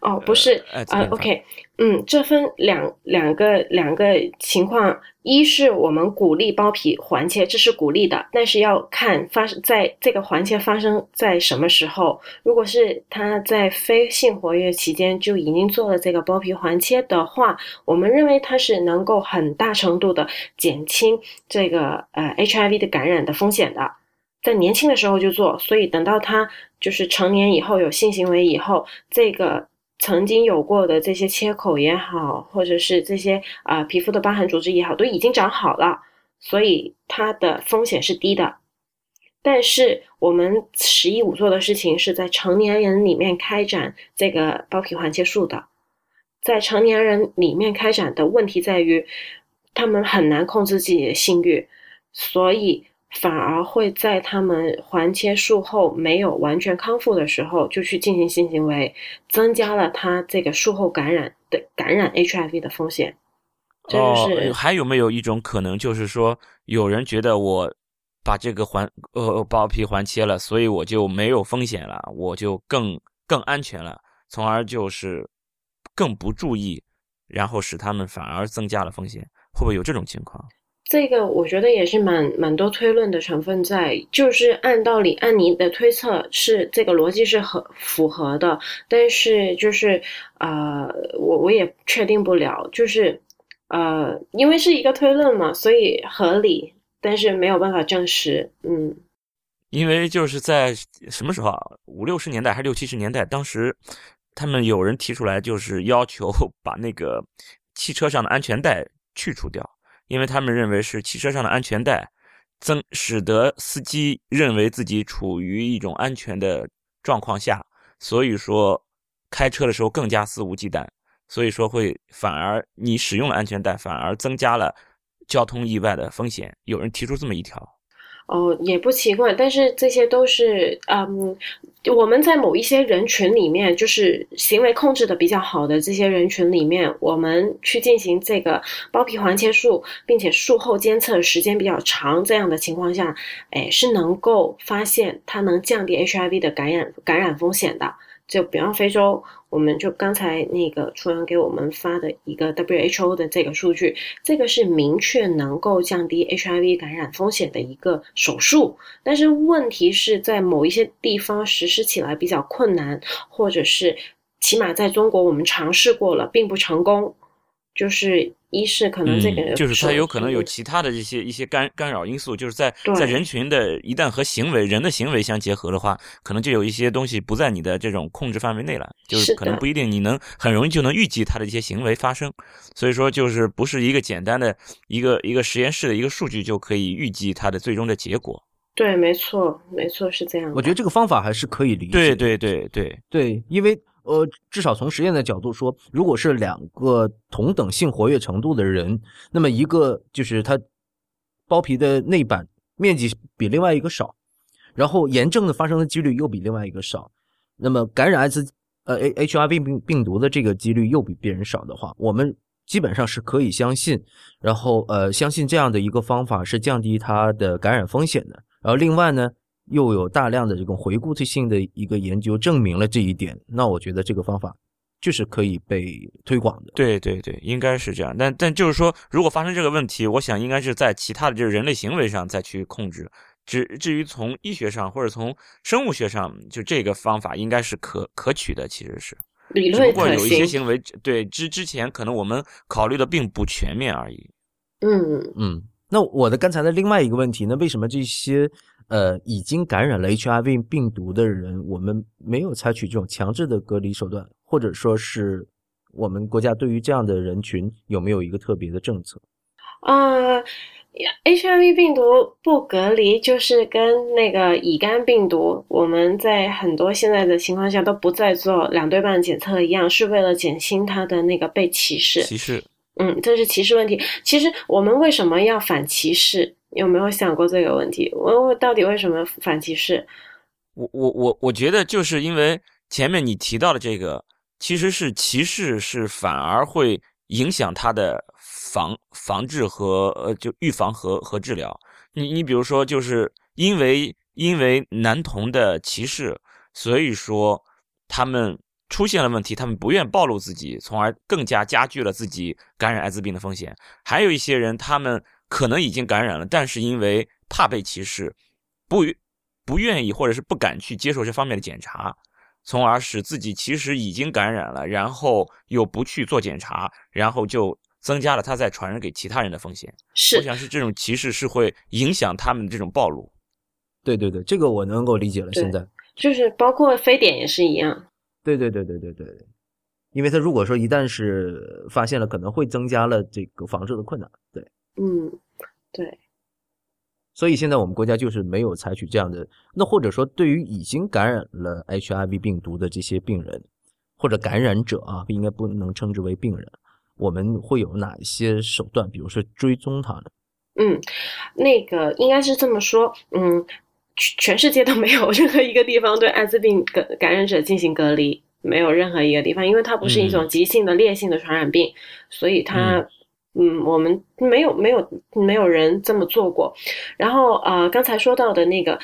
哦，不是，呃，OK，嗯，这分两两个两个情况，一是我们鼓励包皮环切，这是鼓励的，但是要看发生在这个环切发生在什么时候。如果是他在非性活跃期间就已经做了这个包皮环切的话，我们认为它是能够很大程度的减轻这个呃 HIV 的感染的风险的。在年轻的时候就做，所以等到他就是成年以后有性行为以后，这个曾经有过的这些切口也好，或者是这些啊皮肤的疤痕组织也好，都已经长好了，所以它的风险是低的。但是我们十一五做的事情是在成年人里面开展这个包皮环切术的，在成年人里面开展的问题在于，他们很难控制自己的性欲，所以。反而会在他们环切术后没有完全康复的时候就去进行性行为，增加了他这个术后感染的感染 HIV 的风险。哦，还有没有一种可能，就是说有人觉得我把这个环呃包皮环切了，所以我就没有风险了，我就更更安全了，从而就是更不注意，然后使他们反而增加了风险，会不会有这种情况？这个我觉得也是蛮蛮多推论的成分在，就是按道理按你的推测是这个逻辑是合符合的，但是就是呃我我也确定不了，就是呃因为是一个推论嘛，所以合理，但是没有办法证实，嗯，因为就是在什么时候啊，五六十年代还是六七十年代，当时他们有人提出来，就是要求 把那个汽车上的安全带去除掉。因为他们认为是汽车上的安全带，增使得司机认为自己处于一种安全的状况下，所以说开车的时候更加肆无忌惮，所以说会反而你使用了安全带，反而增加了交通意外的风险。有人提出这么一条。哦，也不奇怪，但是这些都是，嗯，我们在某一些人群里面，就是行为控制的比较好的这些人群里面，我们去进行这个包皮环切术，并且术后监测时间比较长，这样的情况下，哎，是能够发现它能降低 HIV 的感染感染风险的。就比方非洲，我们就刚才那个楚阳给我们发的一个 WHO 的这个数据，这个是明确能够降低 HIV 感染风险的一个手术。但是问题是在某一些地方实施起来比较困难，或者是起码在中国我们尝试过了并不成功，就是。一是可能这个就是它有可能有其他的一些一些干干扰因素，就是在在人群的一旦和行为人的行为相结合的话，可能就有一些东西不在你的这种控制范围内了，就是可能不一定你能很容易就能预计它的一些行为发生，所以说就是不是一个简单的一个一个实验室的一个数据就可以预计它的最终的结果。对，没错，没错是这样。我觉得这个方法还是可以理解。对对对对对，因为。呃，至少从实验的角度说，如果是两个同等性活跃程度的人，那么一个就是他包皮的内板面积比另外一个少，然后炎症的发生的几率又比另外一个少，那么感染艾滋呃 H R V 病病毒的这个几率又比别人少的话，我们基本上是可以相信，然后呃相信这样的一个方法是降低它的感染风险的。然后另外呢。又有大量的这种回顾性的一个研究证明了这一点，那我觉得这个方法就是可以被推广的。对对对，应该是这样。但但就是说，如果发生这个问题，我想应该是在其他的就是人类行为上再去控制。至至于从医学上或者从生物学上，就这个方法应该是可可取的，其实是。理论不过有一些行为，对之之前可能我们考虑的并不全面而已。嗯嗯。那我的刚才的另外一个问题，那为什么这些？呃，已经感染了 HIV 病毒的人，我们没有采取这种强制的隔离手段，或者说是我们国家对于这样的人群有没有一个特别的政策？啊，HIV 病毒不隔离，就是跟那个乙肝病毒，我们在很多现在的情况下都不再做两对半检测一样，是为了减轻它的那个被歧视。歧视，嗯，这是歧视问题。其实我们为什么要反歧视？有没有想过这个问题？我我到底为什么反歧视？我我我我觉得就是因为前面你提到的这个，其实是歧视是反而会影响他的防防治和呃就预防和和治疗。你你比如说，就是因为因为男童的歧视，所以说他们出现了问题，他们不愿暴露自己，从而更加加剧了自己感染艾滋病的风险。还有一些人，他们。可能已经感染了，但是因为怕被歧视，不不愿意或者是不敢去接受这方面的检查，从而使自己其实已经感染了，然后又不去做检查，然后就增加了他再传染给其他人的风险。是，我想是这种歧视是会影响他们的这种暴露。对对对，这个我能够理解了。现在就是包括非典也是一样。对对对对对对，因为他如果说一旦是发现了，可能会增加了这个防治的困难。对。嗯，对，所以现在我们国家就是没有采取这样的。那或者说，对于已经感染了 HIV 病毒的这些病人或者感染者啊，应该不能称之为病人，我们会有哪一些手段？比如说追踪他呢？嗯，那个应该是这么说，嗯，全世界都没有任何一个地方对艾滋病感感染者进行隔离，没有任何一个地方，因为它不是一种急性的烈性的传染病，所以它，嗯，我们没有没有没有人这么做过。然后呃，刚才说到的那个，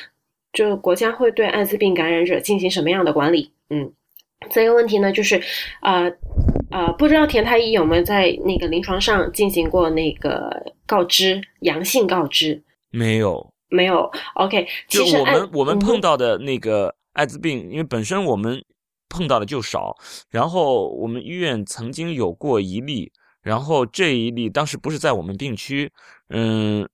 就国家会对艾滋病感染者进行什么样的管理？嗯，这个问题呢，就是呃。呃，不知道田太医有没有在那个临床上进行过那个告知阳性告知？没有，没有。OK，其实我们我们碰到的那个艾滋病，因为本身我们碰到的就少，然后我们医院曾经有过一例，然后这一例当时不是在我们病区，嗯，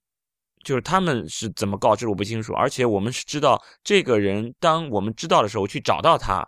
就是他们是怎么告知我不清楚，而且我们是知道这个人，当我们知道的时候去找到他，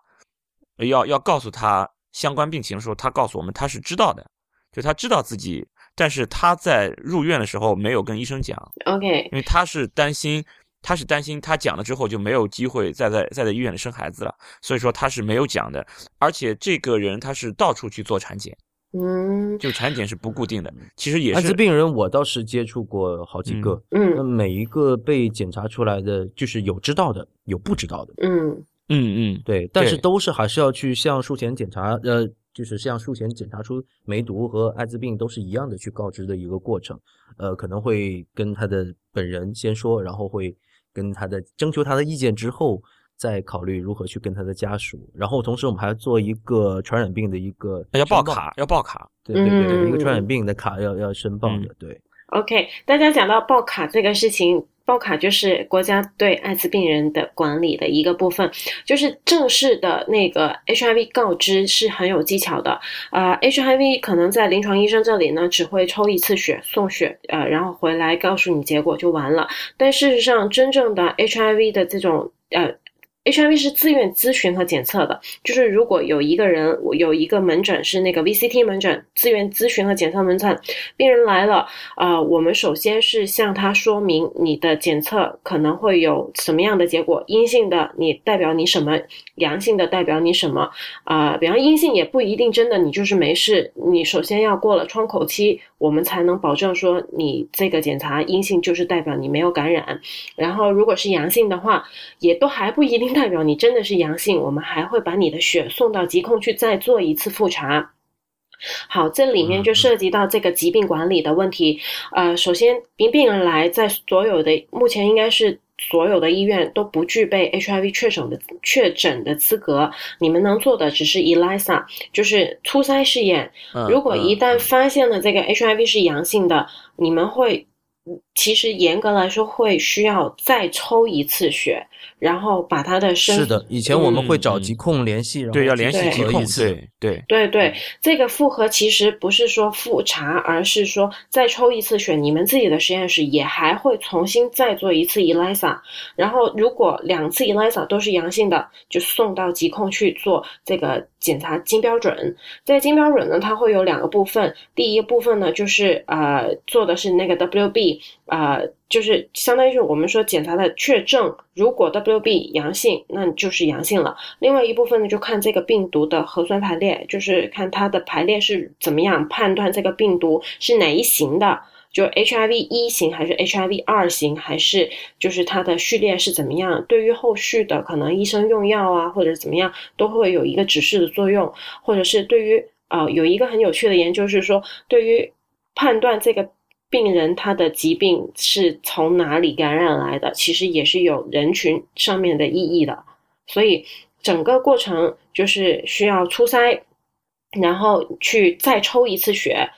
要要告诉他。相关病情的时候，他告诉我们他是知道的，就他知道自己，但是他在入院的时候没有跟医生讲。OK，因为他是担心，他是担心他讲了之后就没有机会再在再在医院里生孩子了，所以说他是没有讲的。而且这个人他是到处去做产检，嗯，就产检是不固定的。其实也是艾滋病人，我倒是接触过好几个，嗯，那每一个被检查出来的就是有知道的，有不知道的，嗯。嗯嗯，对，但是都是还是要去向术前检查，呃，就是向术前检查出梅毒和艾滋病都是一样的去告知的一个过程，呃，可能会跟他的本人先说，然后会跟他的征求他的意见之后，再考虑如何去跟他的家属，然后同时我们还要做一个传染病的一个要报卡，要报卡，对对对，一个传染病的卡要要申报的，对。OK，大家讲到报卡这个事情。报卡就是国家对艾滋病人的管理的一个部分，就是正式的那个 HIV 告知是很有技巧的。呃，HIV 可能在临床医生这里呢，只会抽一次血送血，呃，然后回来告诉你结果就完了。但事实上，真正的 HIV 的这种呃。HIV 是自愿咨询和检测的，就是如果有一个人有一个门诊是那个 VCT 门诊，自愿咨询和检测门诊，病人来了，呃，我们首先是向他说明你的检测可能会有什么样的结果，阴性的你代表你什么，阳性的代表你什么，啊，比方阴性也不一定真的你就是没事，你首先要过了窗口期，我们才能保证说你这个检查阴性就是代表你没有感染，然后如果是阳性的话，也都还不一定。代表你真的是阳性，我们还会把你的血送到疾控去再做一次复查。好，这里面就涉及到这个疾病管理的问题。呃，首先，病病人来，在所有的目前应该是所有的医院都不具备 HIV 确诊的确诊的资格，你们能做的只是 ELISA，就是初筛试验。如果一旦发现了这个 HIV 是阳性的，你们会。其实严格来说，会需要再抽一次血，然后把他的身是的。以前我们会找疾控联系，对，要联系疾控，对对对对。这个复核其实不是说复查，而是说再抽一次血。你们自己的实验室也还会重新再做一次 ELISA，然后如果两次 ELISA 都是阳性的，就送到疾控去做这个检查金标准。在金标准呢，它会有两个部分，第一部分呢就是呃做的是那个 WB。啊，就是相当于是我们说检查的确证，如果 WB 阳性，那就是阳性了。另外一部分呢，就看这个病毒的核酸排列，就是看它的排列是怎么样，判断这个病毒是哪一型的，就 HIV 一型还是 HIV 二型，还是就是它的序列是怎么样。对于后续的可能医生用药啊，或者怎么样，都会有一个指示的作用，或者是对于呃有一个很有趣的研究是说，对于判断这个。病人他的疾病是从哪里感染来的？其实也是有人群上面的意义的，所以整个过程就是需要初筛，然后去再抽一次血。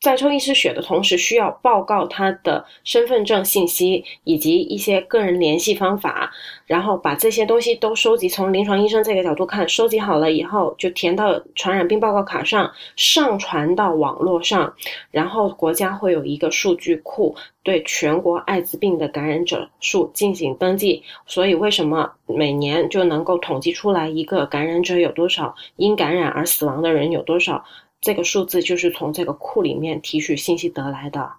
在抽一次血的同时，需要报告他的身份证信息以及一些个人联系方法，然后把这些东西都收集。从临床医生这个角度看，收集好了以后，就填到传染病报告卡上，上传到网络上，然后国家会有一个数据库，对全国艾滋病的感染者数进行登记。所以，为什么每年就能够统计出来一个感染者有多少，因感染而死亡的人有多少？这个数字就是从这个库里面提取信息得来的。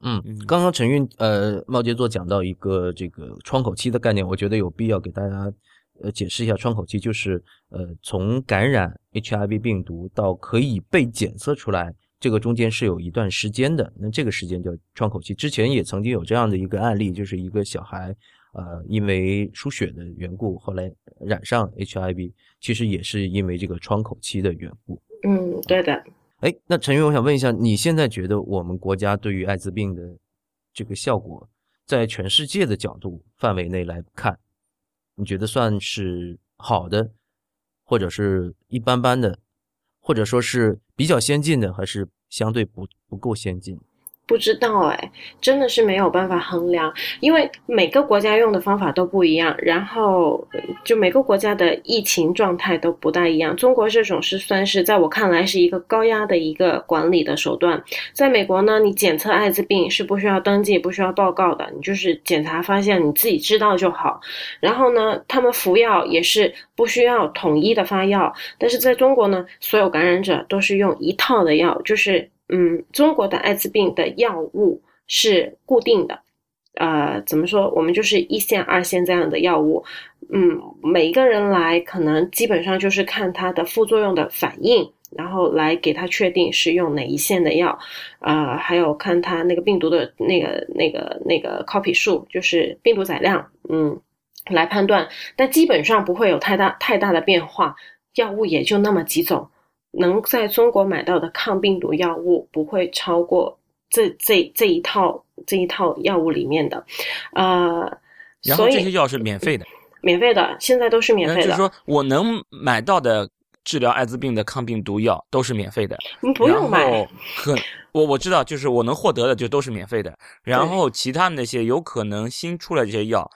嗯，刚刚陈运呃茂杰做讲到一个这个窗口期的概念，我觉得有必要给大家呃解释一下窗口期，就是呃从感染 HIV 病毒到可以被检测出来这个中间是有一段时间的，那这个时间叫窗口期。之前也曾经有这样的一个案例，就是一个小孩，呃，因为输血的缘故，后来染上 HIV，其实也是因为这个窗口期的缘故。嗯，对的。哎，那陈云，我想问一下，你现在觉得我们国家对于艾滋病的这个效果，在全世界的角度范围内来看，你觉得算是好的，或者是一般般的？或者说是比较先进的，还是相对不不够先进？不知道哎，真的是没有办法衡量，因为每个国家用的方法都不一样，然后就每个国家的疫情状态都不大一样。中国这种是算是在我看来是一个高压的一个管理的手段。在美国呢，你检测艾滋病是不需要登记、不需要报告的，你就是检查发现你自己知道就好。然后呢，他们服药也是不需要统一的发药，但是在中国呢，所有感染者都是用一套的药，就是。嗯，中国的艾滋病的药物是固定的，呃，怎么说？我们就是一线、二线这样的药物。嗯，每一个人来，可能基本上就是看他的副作用的反应，然后来给他确定是用哪一线的药。啊，还有看他那个病毒的那个、那个、那个 copy 数，就是病毒载量，嗯，来判断。但基本上不会有太大太大的变化，药物也就那么几种。能在中国买到的抗病毒药物不会超过这这这一套这一套药物里面的，呃，然后这些药是免费的，免费的，现在都是免费的。就是说我能买到的治疗艾滋病的抗病毒药都是免费的，你不用买。可我我知道，就是我能获得的就都是免费的。然后其他那些有可能新出来这些药，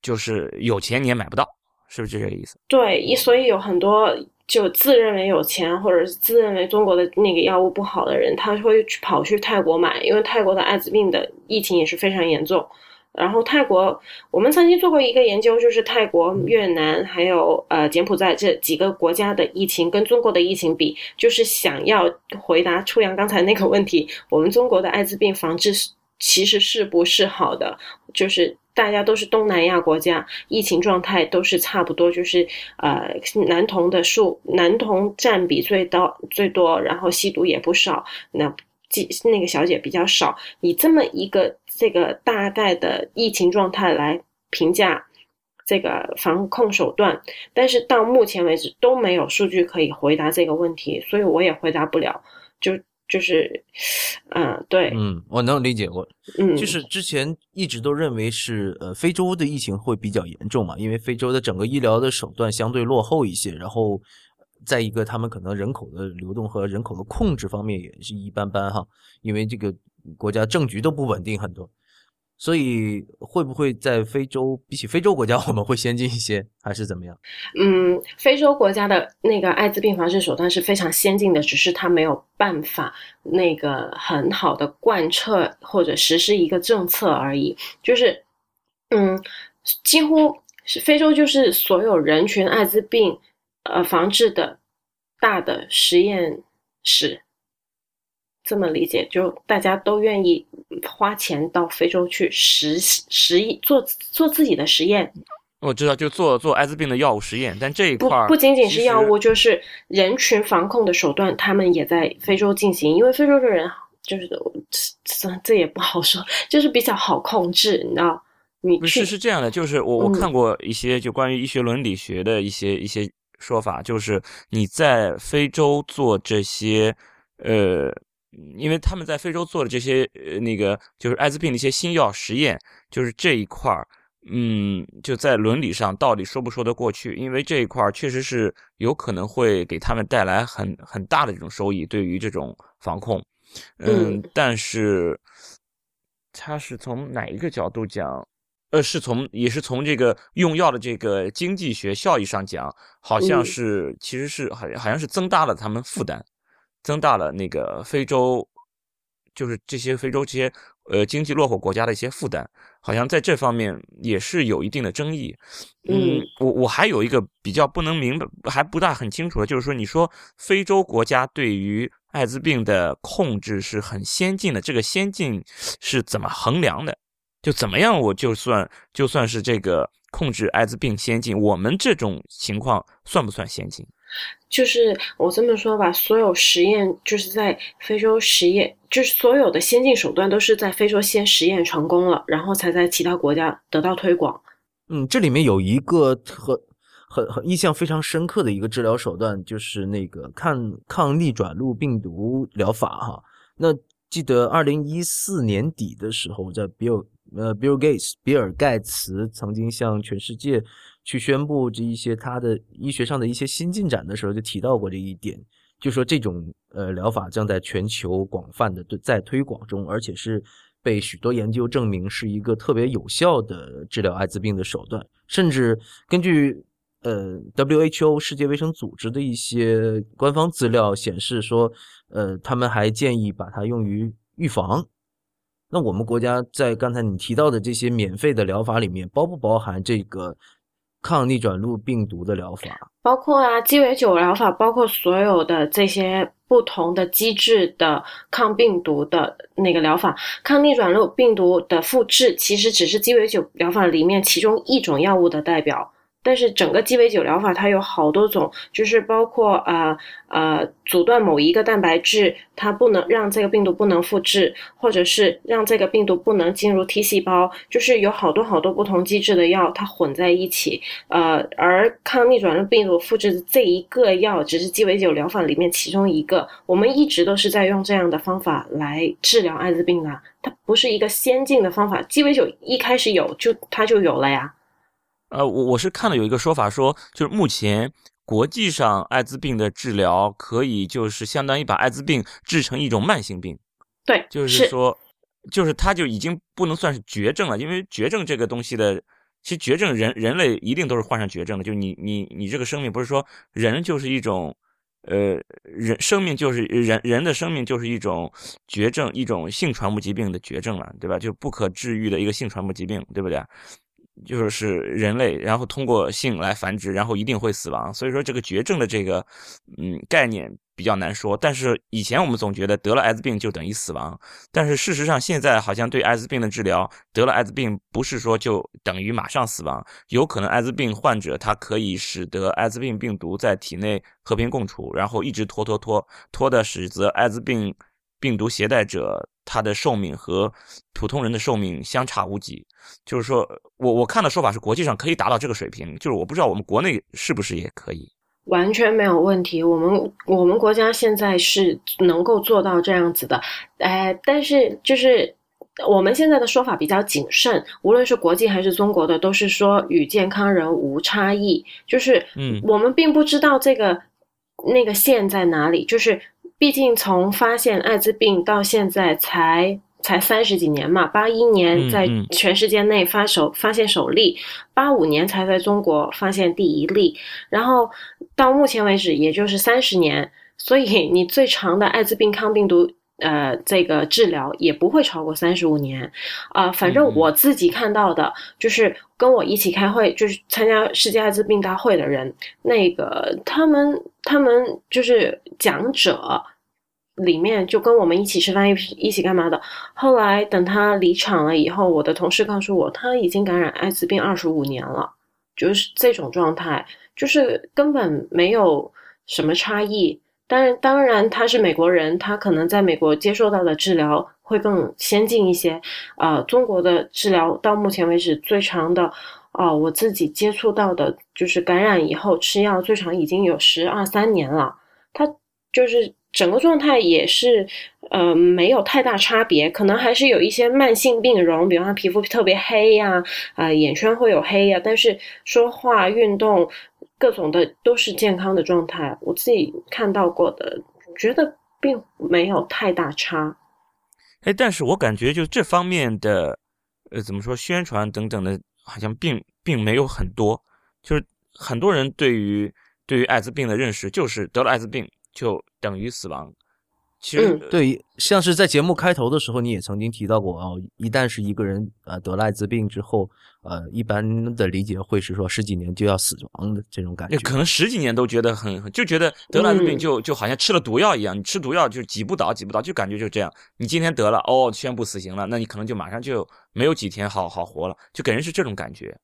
就是有钱你也买不到，是不是这个意思？对，所以有很多。就自认为有钱，或者自认为中国的那个药物不好的人，他会去跑去泰国买，因为泰国的艾滋病的疫情也是非常严重。然后泰国，我们曾经做过一个研究，就是泰国、越南还有呃柬埔寨这几个国家的疫情跟中国的疫情比，就是想要回答初阳刚才那个问题，我们中国的艾滋病防治其实是不是好的，就是。大家都是东南亚国家，疫情状态都是差不多，就是呃，男童的数，男童占比最高最多，然后吸毒也不少，那那个小姐比较少。以这么一个这个大概的疫情状态来评价这个防控手段，但是到目前为止都没有数据可以回答这个问题，所以我也回答不了。就。就是，嗯，对，嗯，我能理解，我，嗯，就是之前一直都认为是，呃，非洲的疫情会比较严重嘛，因为非洲的整个医疗的手段相对落后一些，然后再一个，他们可能人口的流动和人口的控制方面也是一般般哈，因为这个国家政局都不稳定很多。所以会不会在非洲比起非洲国家我们会先进一些，还是怎么样？嗯，非洲国家的那个艾滋病防治手段是非常先进的，只是它没有办法那个很好的贯彻或者实施一个政策而已。就是，嗯，几乎是非洲就是所有人群艾滋病呃防治的大的实验室。这么理解，就大家都愿意花钱到非洲去实实验做做自己的实验。我知道，就做做艾滋病的药物实验，但这一块不不仅仅是药物，就是人群防控的手段，他们也在非洲进行。因为非洲的人就是这这也不好说，就是比较好控制，你知道？你不是是这样的，就是我我看过一些就关于医学伦理学的一些一些说法，就是你在非洲做这些呃。因为他们在非洲做的这些呃那个就是艾滋病的一些新药实验，就是这一块儿，嗯，就在伦理上到底说不说得过去？因为这一块儿确实是有可能会给他们带来很很大的这种收益，对于这种防控，嗯，但是他是从哪一个角度讲？呃，是从也是从这个用药的这个经济学效益上讲，好像是其实是好像好像是增大了他们负担。增大了那个非洲，就是这些非洲这些呃经济落后国家的一些负担，好像在这方面也是有一定的争议。嗯，我我还有一个比较不能明白，还不大很清楚的，就是说，你说非洲国家对于艾滋病的控制是很先进的，这个先进是怎么衡量的？就怎么样，我就算就算是这个控制艾滋病先进，我们这种情况算不算先进？就是我这么说吧，所有实验就是在非洲实验，就是所有的先进手段都是在非洲先实验成功了，然后才在其他国家得到推广。嗯，这里面有一个特很很印象非常深刻的一个治疗手段，就是那个抗抗逆转录病毒疗法哈。那记得二零一四年底的时候，在比尔呃 Bill Gates 比尔盖茨曾经向全世界。去宣布这一些他的医学上的一些新进展的时候，就提到过这一点，就说这种呃疗法正在全球广泛的在推广中，而且是被许多研究证明是一个特别有效的治疗艾滋病的手段，甚至根据呃 WHO 世界卫生组织的一些官方资料显示说，呃他们还建议把它用于预防。那我们国家在刚才你提到的这些免费的疗法里面，包不包含这个？抗逆转录病毒的疗法，包括啊鸡尾酒疗法，包括所有的这些不同的机制的抗病毒的那个疗法，抗逆转录病毒的复制其实只是鸡尾酒疗法里面其中一种药物的代表。但是整个鸡尾酒疗法它有好多种，就是包括呃呃阻断某一个蛋白质，它不能让这个病毒不能复制，或者是让这个病毒不能进入 T 细胞，就是有好多好多不同机制的药它混在一起。呃，而抗逆转录病毒复制的这一个药只是鸡尾酒疗法里面其中一个，我们一直都是在用这样的方法来治疗艾滋病的，它不是一个先进的方法。鸡尾酒一开始有就它就有了呀。呃，我我是看了有一个说法说，就是目前国际上艾滋病的治疗可以就是相当于把艾滋病治成一种慢性病，对，就是说，就是它就已经不能算是绝症了，因为绝症这个东西的，其实绝症人人类一定都是患上绝症的，就你你你这个生命不是说人就是一种，呃，人生命就是人人的生命就是一种绝症，一种性传播疾病的绝症了，对吧？就不可治愈的一个性传播疾病，对不对？就是人类，然后通过性来繁殖，然后一定会死亡。所以说，这个绝症的这个嗯概念比较难说。但是以前我们总觉得得了艾滋病就等于死亡，但是事实上现在好像对艾滋病的治疗，得了艾滋病不是说就等于马上死亡，有可能艾滋病患者他可以使得艾滋病病毒在体内和平共处，然后一直拖拖拖拖的，使得艾滋病病毒携带者。它的寿命和普通人的寿命相差无几，就是说我我看的说法是国际上可以达到这个水平，就是我不知道我们国内是不是也可以，完全没有问题。我们我们国家现在是能够做到这样子的，哎，但是就是我们现在的说法比较谨慎，无论是国际还是中国的，都是说与健康人无差异，就是嗯，我们并不知道这个那个线在哪里，就是。毕竟从发现艾滋病到现在才才三十几年嘛，八一年在全世界内发首发现首例，八五年才在中国发现第一例，然后到目前为止也就是三十年，所以你最长的艾滋病抗病毒呃这个治疗也不会超过三十五年，啊，反正我自己看到的就是跟我一起开会就是参加世界艾滋病大会的人，那个他们他们就是讲者。里面就跟我们一起吃饭一一起干嘛的？后来等他离场了以后，我的同事告诉我，他已经感染艾滋病二十五年了，就是这种状态，就是根本没有什么差异。当然，当然他是美国人，他可能在美国接受到的治疗会更先进一些。啊，中国的治疗到目前为止最长的，啊，我自己接触到的就是感染以后吃药最长已经有十二三年了。他就是。整个状态也是，呃，没有太大差别，可能还是有一些慢性病容，比方说皮肤特别黑呀，啊，眼圈会有黑呀，但是说话、运动各种的都是健康的状态。我自己看到过的，觉得并没有太大差。哎，但是我感觉就这方面的，呃，怎么说宣传等等的，好像并并没有很多，就是很多人对于对于艾滋病的认识就是得了艾滋病。就等于死亡。其实，对，像是在节目开头的时候，你也曾经提到过哦，一旦是一个人呃得了艾滋病之后，呃，一般的理解会是说十几年就要死亡的这种感觉。可能十几年都觉得很，就觉得得了艾滋病就就好像吃了毒药一样，你吃毒药就挤不倒，挤不倒，就感觉就这样。你今天得了，哦，宣布死刑了，那你可能就马上就没有几天好好活了，就给人是这种感觉。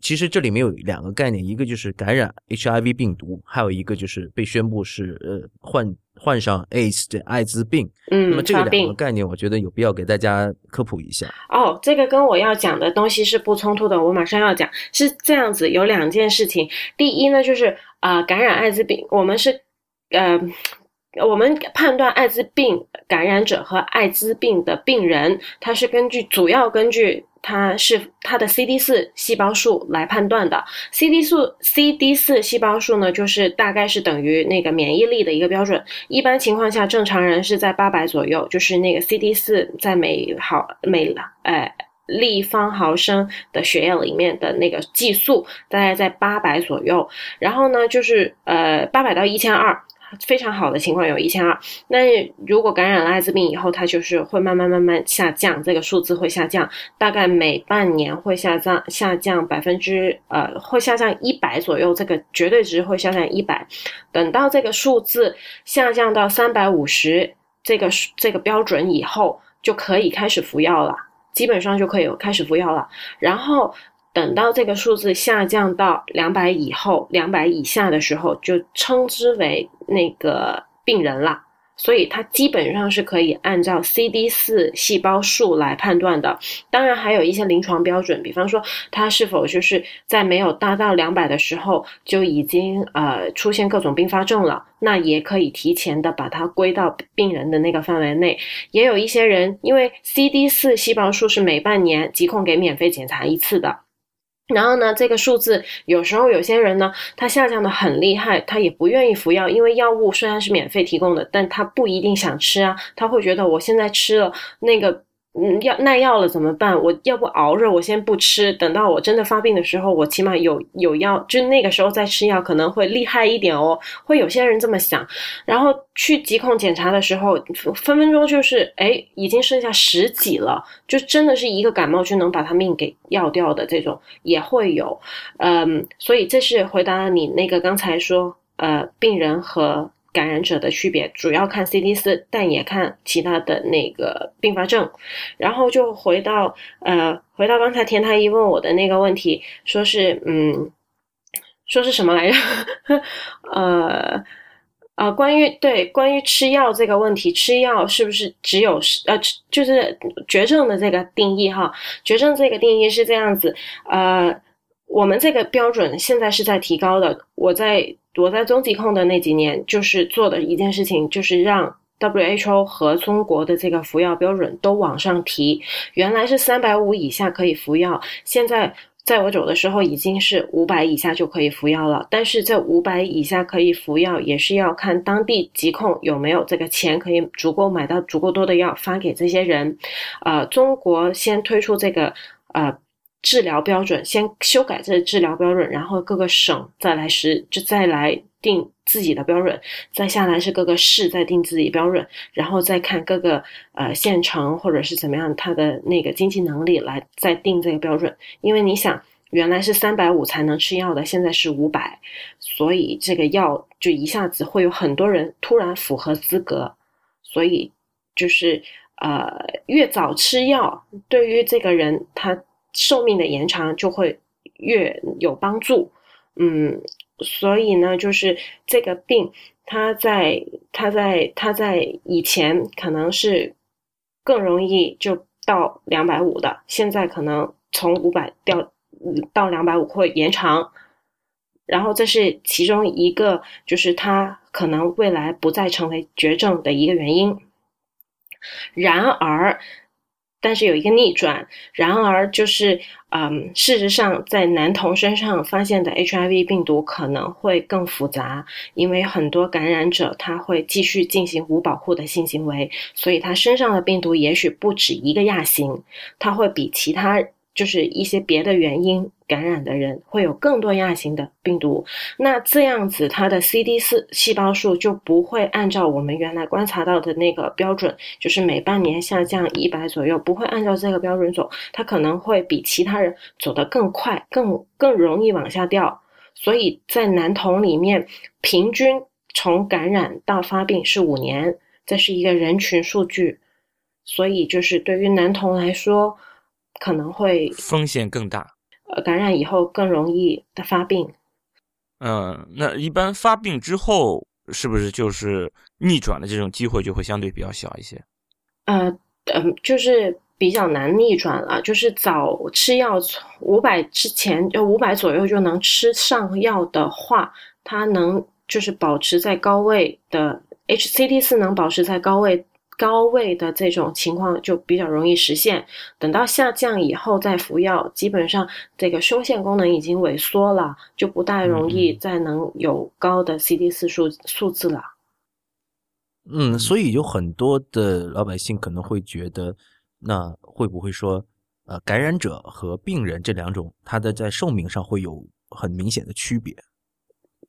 其实这里面有两个概念，一个就是感染 HIV 病毒，还有一个就是被宣布是呃患患上 AIDS 的艾滋病。嗯，那么这个两个概念，我觉得有必要给大家科普一下。哦，这个跟我要讲的东西是不冲突的，我马上要讲。是这样子，有两件事情。第一呢，就是啊、呃感染艾滋病，我们是呃，我们判断艾滋病感染者和艾滋病的病人，它是根据主要根据它是它的 CD 四细胞数来判断的。CD 数 CD 四细胞数呢，就是大概是等于那个免疫力的一个标准。一般情况下，正常人是在八百左右，就是那个 CD 四在每毫每呃立方毫升的血液里面的那个计数，大概在八百左右。然后呢，就是呃八百到一千二。非常好的情况有一千二，那如果感染了艾滋病以后，它就是会慢慢慢慢下降，这个数字会下降，大概每半年会下降下降百分之呃会下降一百左右，这个绝对值会下降一百。等到这个数字下降到三百五十这个这个标准以后，就可以开始服药了，基本上就可以开始服药了。然后等到这个数字下降到两百以后，两百以下的时候，就称之为那个病人了。所以它基本上是可以按照 CD 四细胞数来判断的。当然还有一些临床标准，比方说它是否就是在没有达到两百的时候就已经呃出现各种并发症了，那也可以提前的把它归到病人的那个范围内。也有一些人因为 CD 四细胞数是每半年疾控给免费检查一次的。然后呢，这个数字有时候有些人呢，他下降的很厉害，他也不愿意服药，因为药物虽然是免费提供的，但他不一定想吃啊，他会觉得我现在吃了那个。嗯，药耐药了怎么办？我要不熬着，我先不吃，等到我真的发病的时候，我起码有有药，就那个时候再吃药可能会厉害一点哦。会有些人这么想，然后去疾控检查的时候，分分钟就是哎，已经剩下十几了，就真的是一个感冒就能把他命给要掉的这种也会有。嗯，所以这是回答了你那个刚才说呃，病人和。感染者的区别主要看 CD 四，但也看其他的那个并发症。然后就回到呃，回到刚才田太医问我的那个问题，说是嗯，说是什么来着？呃呃，关于对关于吃药这个问题，吃药是不是只有是呃，就是绝症的这个定义哈？绝症这个定义是这样子，呃，我们这个标准现在是在提高的。我在我在中疾控的那几年，就是做的一件事情，就是让 WHO 和中国的这个服药标准都往上提。原来是三百五以下可以服药，现在在我走的时候已经是五百以下就可以服药了。但是这五百以下可以服药，也是要看当地疾控有没有这个钱可以足够买到足够多的药发给这些人。呃，中国先推出这个呃。治疗标准先修改这治疗标准，然后各个省再来实就再来定自己的标准，再下来是各个市再定自己标准，然后再看各个呃县城或者是怎么样，他的那个经济能力来再定这个标准。因为你想，原来是三百五才能吃药的，现在是五百，所以这个药就一下子会有很多人突然符合资格，所以就是呃越早吃药，对于这个人他。寿命的延长就会越有帮助，嗯，所以呢，就是这个病，它在它在它在以前可能是更容易就到两百五的，现在可能从五百掉到两百五会延长，然后这是其中一个，就是它可能未来不再成为绝症的一个原因。然而。但是有一个逆转，然而就是，嗯，事实上，在男童身上发现的 HIV 病毒可能会更复杂，因为很多感染者他会继续进行无保护的性行为，所以他身上的病毒也许不止一个亚型，他会比其他。就是一些别的原因感染的人会有更多亚型的病毒，那这样子它的 CD 四细胞数就不会按照我们原来观察到的那个标准，就是每半年下降一百左右，不会按照这个标准走，它可能会比其他人走得更快，更更容易往下掉。所以在男童里面，平均从感染到发病是五年，这是一个人群数据，所以就是对于男童来说。可能会风险更大。呃感染以后更容易的发病。嗯，那一般发病之后，是不是就是逆转的这种机会就会相对比较小一些？呃，嗯，就是比较难逆转了。就是早吃药，五百之前就五百左右就能吃上药的话，它能就是保持在高位的 HCT 四能保持在高位。高位的这种情况就比较容易实现。等到下降以后再服药，基本上这个胸腺功能已经萎缩了，就不大容易再能有高的 CD 四数数字了。嗯，所以有很多的老百姓可能会觉得，那会不会说，呃，感染者和病人这两种，它的在寿命上会有很明显的区别？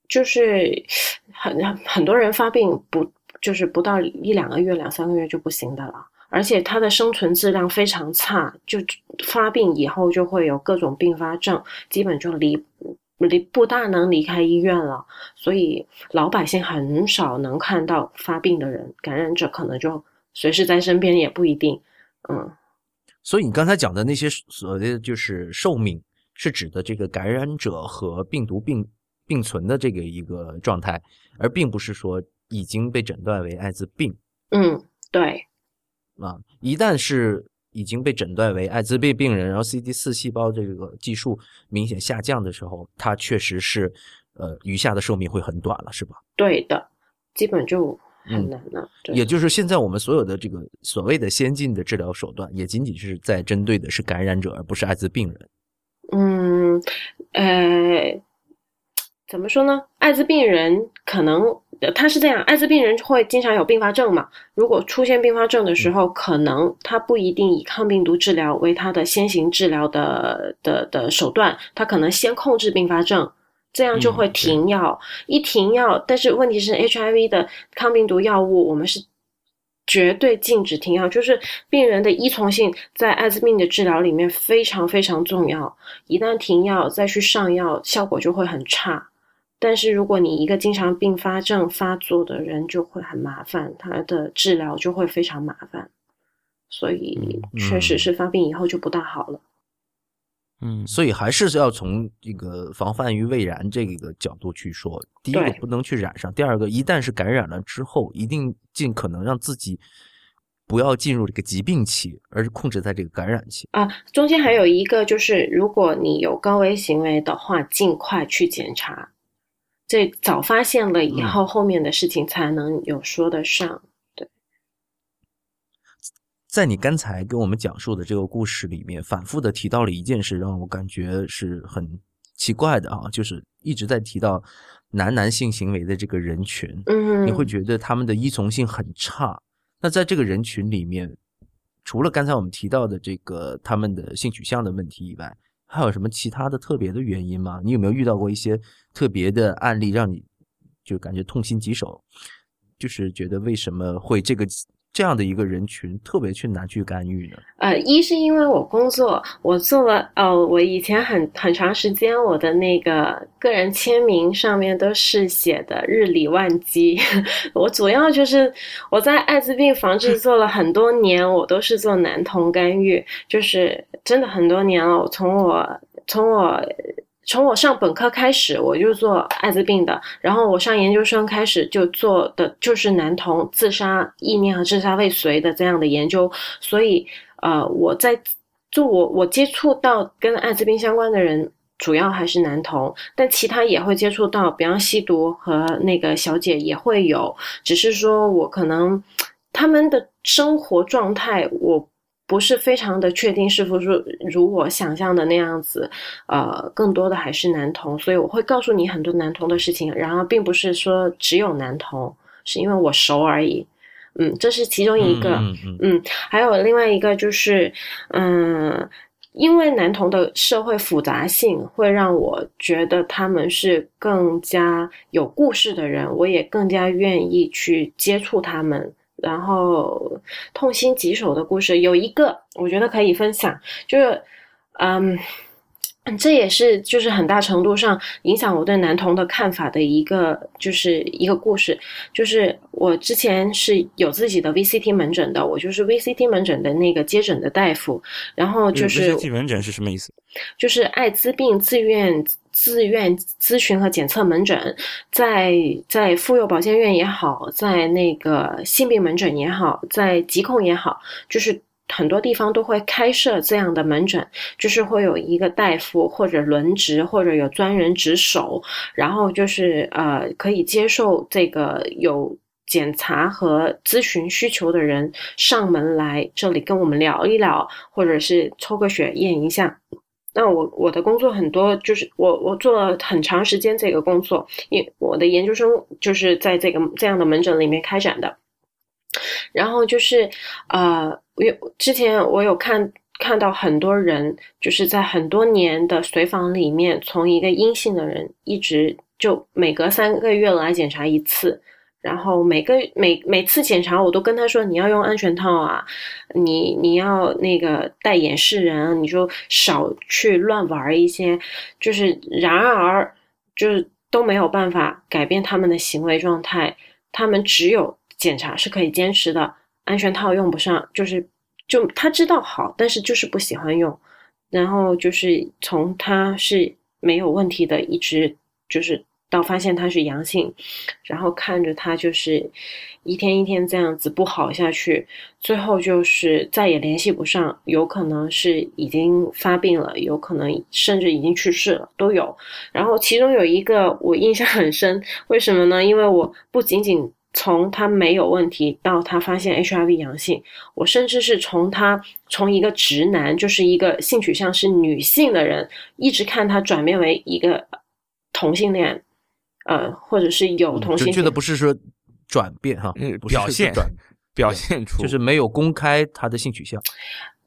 就是很很多人发病不。就是不到一两个月、两三个月就不行的了，而且它的生存质量非常差，就发病以后就会有各种并发症，基本就离离不大能离开医院了。所以老百姓很少能看到发病的人，感染者可能就随时在身边也不一定。嗯，所以你刚才讲的那些所谓的就是寿命，是指的这个感染者和病毒并并存的这个一个状态，而并不是说。已经被诊断为艾滋病。嗯，对。啊，一旦是已经被诊断为艾滋病病人，然后 CD 四细胞这个计数明显下降的时候，它确实是呃余下的寿命会很短了，是吧？对的，基本就很难了。也就是现在我们所有的这个所谓的先进的治疗手段，也仅仅是在针对的是感染者，而不是艾滋病人。嗯，呃。怎么说呢？艾滋病人可能他是这样，艾滋病人会经常有并发症嘛？如果出现并发症的时候，可能他不一定以抗病毒治疗为他的先行治疗的的的手段，他可能先控制并发症，这样就会停药。一停药，但是问题是 HIV 的抗病毒药物，我们是绝对禁止停药，就是病人的依从性在艾滋病的治疗里面非常非常重要。一旦停药再去上药，效果就会很差。但是如果你一个经常并发症发作的人，就会很麻烦，他的治疗就会非常麻烦，所以确实是发病以后就不大好了。嗯，所以还是要从这个防范于未然这个角度去说。第一个不能去染上，第二个一旦是感染了之后，一定尽可能让自己不要进入这个疾病期，而是控制在这个感染期。啊，中间还有一个就是，如果你有高危行为的话，尽快去检查。这早发现了以后，后面的事情才能有说得上。对，在你刚才跟我们讲述的这个故事里面，反复的提到了一件事，让我感觉是很奇怪的啊，就是一直在提到男男性行为的这个人群。嗯，你会觉得他们的依从性很差。那在这个人群里面，除了刚才我们提到的这个他们的性取向的问题以外，还有什么其他的特别的原因吗？你有没有遇到过一些特别的案例，让你就感觉痛心疾首？就是觉得为什么会这个？这样的一个人群特别去难去干预呢？呃，一是因为我工作，我做了哦，我以前很很长时间，我的那个个人签名上面都是写的日理万机。我主要就是我在艾滋病防治做了很多年，我都是做男童干预，就是真的很多年了。我从我从我。从我上本科开始，我就做艾滋病的，然后我上研究生开始就做的就是男童自杀意念和自杀未遂的这样的研究，所以呃，我在就我我接触到跟艾滋病相关的人，主要还是男童，但其他也会接触到，比方吸毒和那个小姐也会有，只是说我可能他们的生活状态我。不是非常的确定是否如如我想象的那样子，呃，更多的还是男童，所以我会告诉你很多男童的事情。然而，并不是说只有男童，是因为我熟而已。嗯，这是其中一个。嗯，还有另外一个就是，嗯，因为男童的社会复杂性，会让我觉得他们是更加有故事的人，我也更加愿意去接触他们。然后痛心疾首的故事有一个，我觉得可以分享，就是，嗯，这也是就是很大程度上影响我对男童的看法的一个就是一个故事，就是我之前是有自己的 VCT 门诊的，我就是 VCT 门诊的那个接诊的大夫，然后就是 VCT 门诊是什么意思？就是艾滋病自愿自愿咨询和检测门诊，在在妇幼保健院也好，在那个性病门诊也好，在疾控也好，就是。很多地方都会开设这样的门诊，就是会有一个大夫或者轮值或者有专人值守，然后就是呃可以接受这个有检查和咨询需求的人上门来这里跟我们聊一聊，或者是抽个血验一下。那我我的工作很多，就是我我做了很长时间这个工作，因我的研究生就是在这个这样的门诊里面开展的。然后就是，呃，我之前我有看看到很多人，就是在很多年的随访里面，从一个阴性的人，一直就每隔三个月来检查一次，然后每个每每次检查，我都跟他说，你要用安全套啊，你你要那个戴眼视人，你就少去乱玩一些，就是然而就是都没有办法改变他们的行为状态，他们只有。检查是可以坚持的，安全套用不上，就是就他知道好，但是就是不喜欢用。然后就是从他是没有问题的，一直就是到发现他是阳性，然后看着他就是一天一天这样子不好下去，最后就是再也联系不上，有可能是已经发病了，有可能甚至已经去世了都有。然后其中有一个我印象很深，为什么呢？因为我不仅仅。从他没有问题到他发现 HIV 阳性，我甚至是从他从一个直男，就是一个性取向是女性的人，一直看他转变为一个同性恋，呃，或者是有同性。准确的不是说转变哈，表现转表现出就是没有公开他的性取向，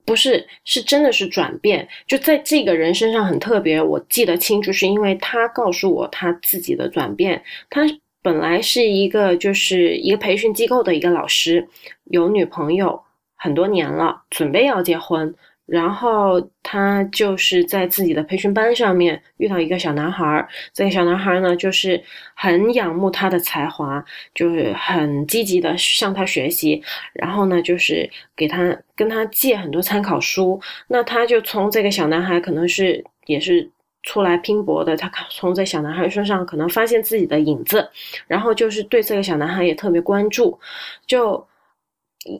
不是是真的是转变，就在这个人身上很特别，我记得清楚，是因为他告诉我他自己的转变，他。本来是一个就是一个培训机构的一个老师，有女朋友很多年了，准备要结婚，然后他就是在自己的培训班上面遇到一个小男孩儿，这个小男孩儿呢就是很仰慕他的才华，就是很积极的向他学习，然后呢就是给他跟他借很多参考书，那他就从这个小男孩可能是也是。出来拼搏的，他从这小男孩身上可能发现自己的影子，然后就是对这个小男孩也特别关注，就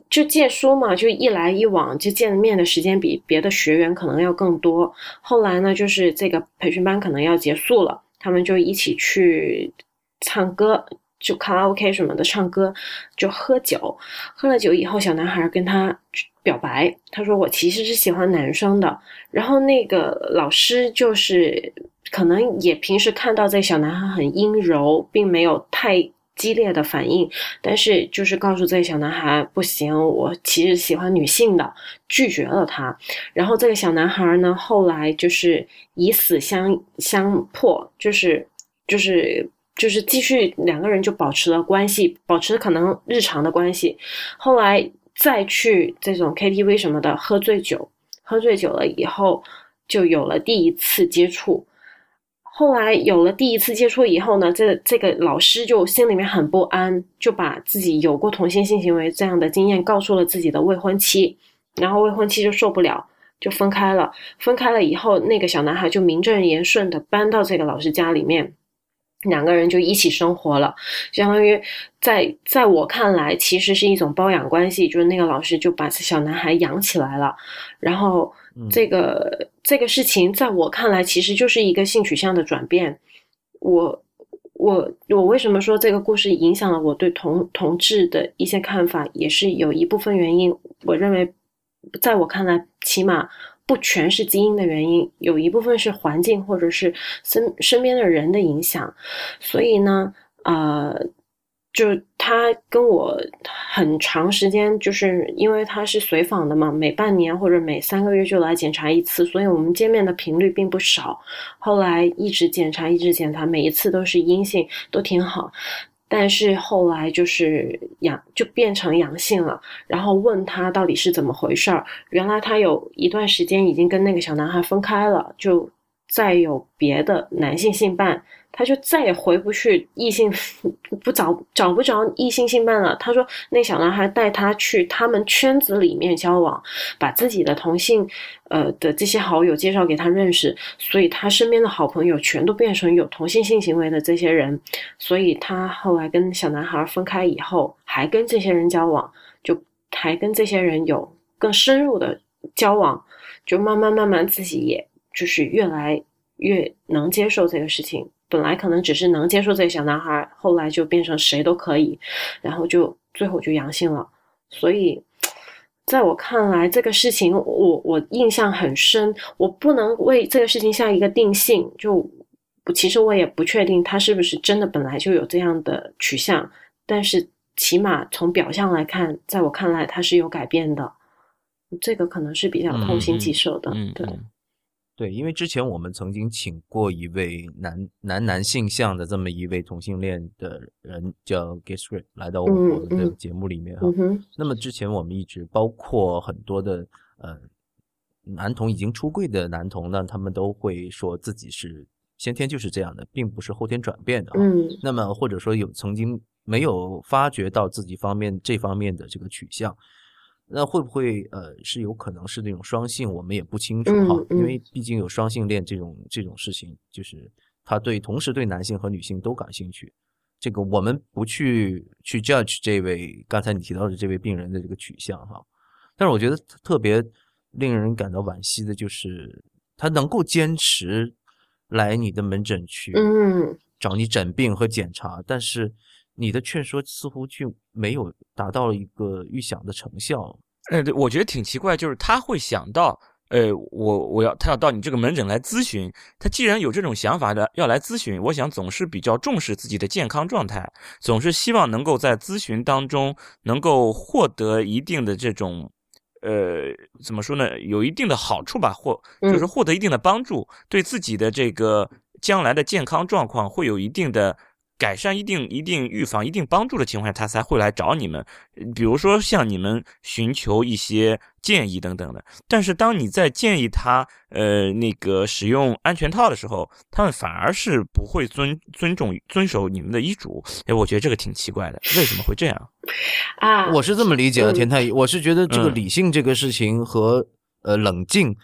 就借书嘛，就一来一往，就见面的时间比别的学员可能要更多。后来呢，就是这个培训班可能要结束了，他们就一起去唱歌，就卡拉 OK 什么的唱歌，就喝酒。喝了酒以后，小男孩跟他。表白，他说我其实是喜欢男生的。然后那个老师就是可能也平时看到这小男孩很阴柔，并没有太激烈的反应，但是就是告诉这个小男孩不行，我其实喜欢女性的，拒绝了他。然后这个小男孩呢，后来就是以死相相迫，就是就是就是继续两个人就保持了关系，保持可能日常的关系。后来。再去这种 KTV 什么的喝醉酒，喝醉酒了以后就有了第一次接触。后来有了第一次接触以后呢，这这个老师就心里面很不安，就把自己有过同性性行为这样的经验告诉了自己的未婚妻，然后未婚妻就受不了，就分开了。分开了以后，那个小男孩就名正言顺的搬到这个老师家里面。两个人就一起生活了，相当于在在我看来，其实是一种包养关系。就是那个老师就把小男孩养起来了，然后这个这个事情在我看来，其实就是一个性取向的转变。我我我为什么说这个故事影响了我对同同志的一些看法，也是有一部分原因。我认为，在我看来，起码。不全是基因的原因，有一部分是环境或者是身身边的人的影响。所以呢，呃，就是他跟我很长时间，就是因为他是随访的嘛，每半年或者每三个月就来检查一次，所以我们见面的频率并不少。后来一直检查，一直检查，每一次都是阴性，都挺好。但是后来就是阳就变成阳性了，然后问他到底是怎么回事儿。原来他有一段时间已经跟那个小男孩分开了，就再有别的男性性伴。他就再也回不去异性不找找不着异性性伴了。他说，那小男孩带他去他们圈子里面交往，把自己的同性呃的这些好友介绍给他认识，所以他身边的好朋友全都变成有同性性行为的这些人。所以他后来跟小男孩分开以后，还跟这些人交往，就还跟这些人有更深入的交往，就慢慢慢慢自己也就是越来越能接受这个事情。本来可能只是能接受这个小男孩，后来就变成谁都可以，然后就最后就阳性了。所以，在我看来，这个事情我我印象很深。我不能为这个事情下一个定性，就其实我也不确定他是不是真的本来就有这样的取向。但是起码从表象来看，在我看来他是有改变的。这个可能是比较痛心疾首的，对。对，因为之前我们曾经请过一位男男男性向的这么一位同性恋的人，叫 g a s r i 来到我们的节目里面哈。那么之前我们一直包括很多的呃男童已经出柜的男童呢，他们都会说自己是先天就是这样的，并不是后天转变的。嗯。那么或者说有曾经没有发觉到自己方面这方面的这个取向。那会不会呃是有可能是那种双性？我们也不清楚哈，因为毕竟有双性恋这种这种事情，就是他对同时对男性和女性都感兴趣。这个我们不去去 judge 这位刚才你提到的这位病人的这个取向哈，但是我觉得特别令人感到惋惜的就是他能够坚持来你的门诊去嗯找你诊病和检查，但是。你的劝说似乎就没有达到了一个预想的成效。嗯，对，我觉得挺奇怪，就是他会想到，呃，我我要他要到你这个门诊来咨询，他既然有这种想法的要来咨询，我想总是比较重视自己的健康状态，总是希望能够在咨询当中能够获得一定的这种，呃，怎么说呢，有一定的好处吧，或就是获得一定的帮助，对自己的这个将来的健康状况会有一定的。改善一定、一定预防、一定帮助的情况下，他才会来找你们。比如说，向你们寻求一些建议等等的。但是，当你在建议他，呃，那个使用安全套的时候，他们反而是不会尊尊重、遵守你们的医嘱。哎，我觉得这个挺奇怪的，为什么会这样？啊，我是这么理解的，田太医，我是觉得这个理性这个事情和呃冷静，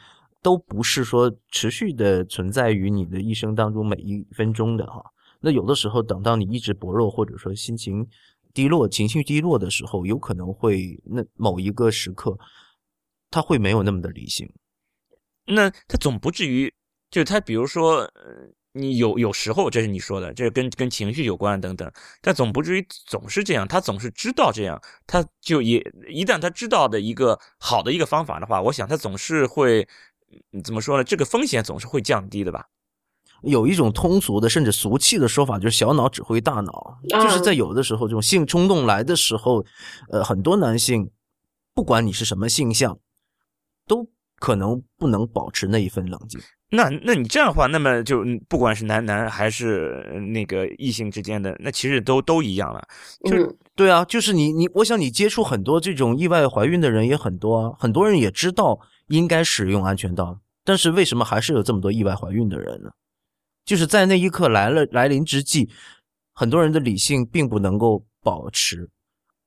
都不是说持续的存在于你的一生当中每一分钟的哈。那有的时候，等到你意志薄弱，或者说心情低落、情绪低落的时候，有可能会那某一个时刻，他会没有那么的理性。那他总不至于，就他比如说，你有有时候，这是你说的，这跟跟情绪有关等等，但总不至于总是这样。他总是知道这样，他就也一旦他知道的一个好的一个方法的话，我想他总是会怎么说呢？这个风险总是会降低的吧。有一种通俗的甚至俗气的说法，就是小脑指挥大脑。就是在有的时候，这种性冲动来的时候，呃，很多男性，不管你是什么性向，都可能不能保持那一份冷静。那那你这样的话，那么就不管是男男还是那个异性之间的，那其实都都一样了。就是对啊，就是你你，我想你接触很多这种意外怀孕的人也很多啊，很多人也知道应该使用安全套，但是为什么还是有这么多意外怀孕的人呢？就是在那一刻来了来临之际，很多人的理性并不能够保持。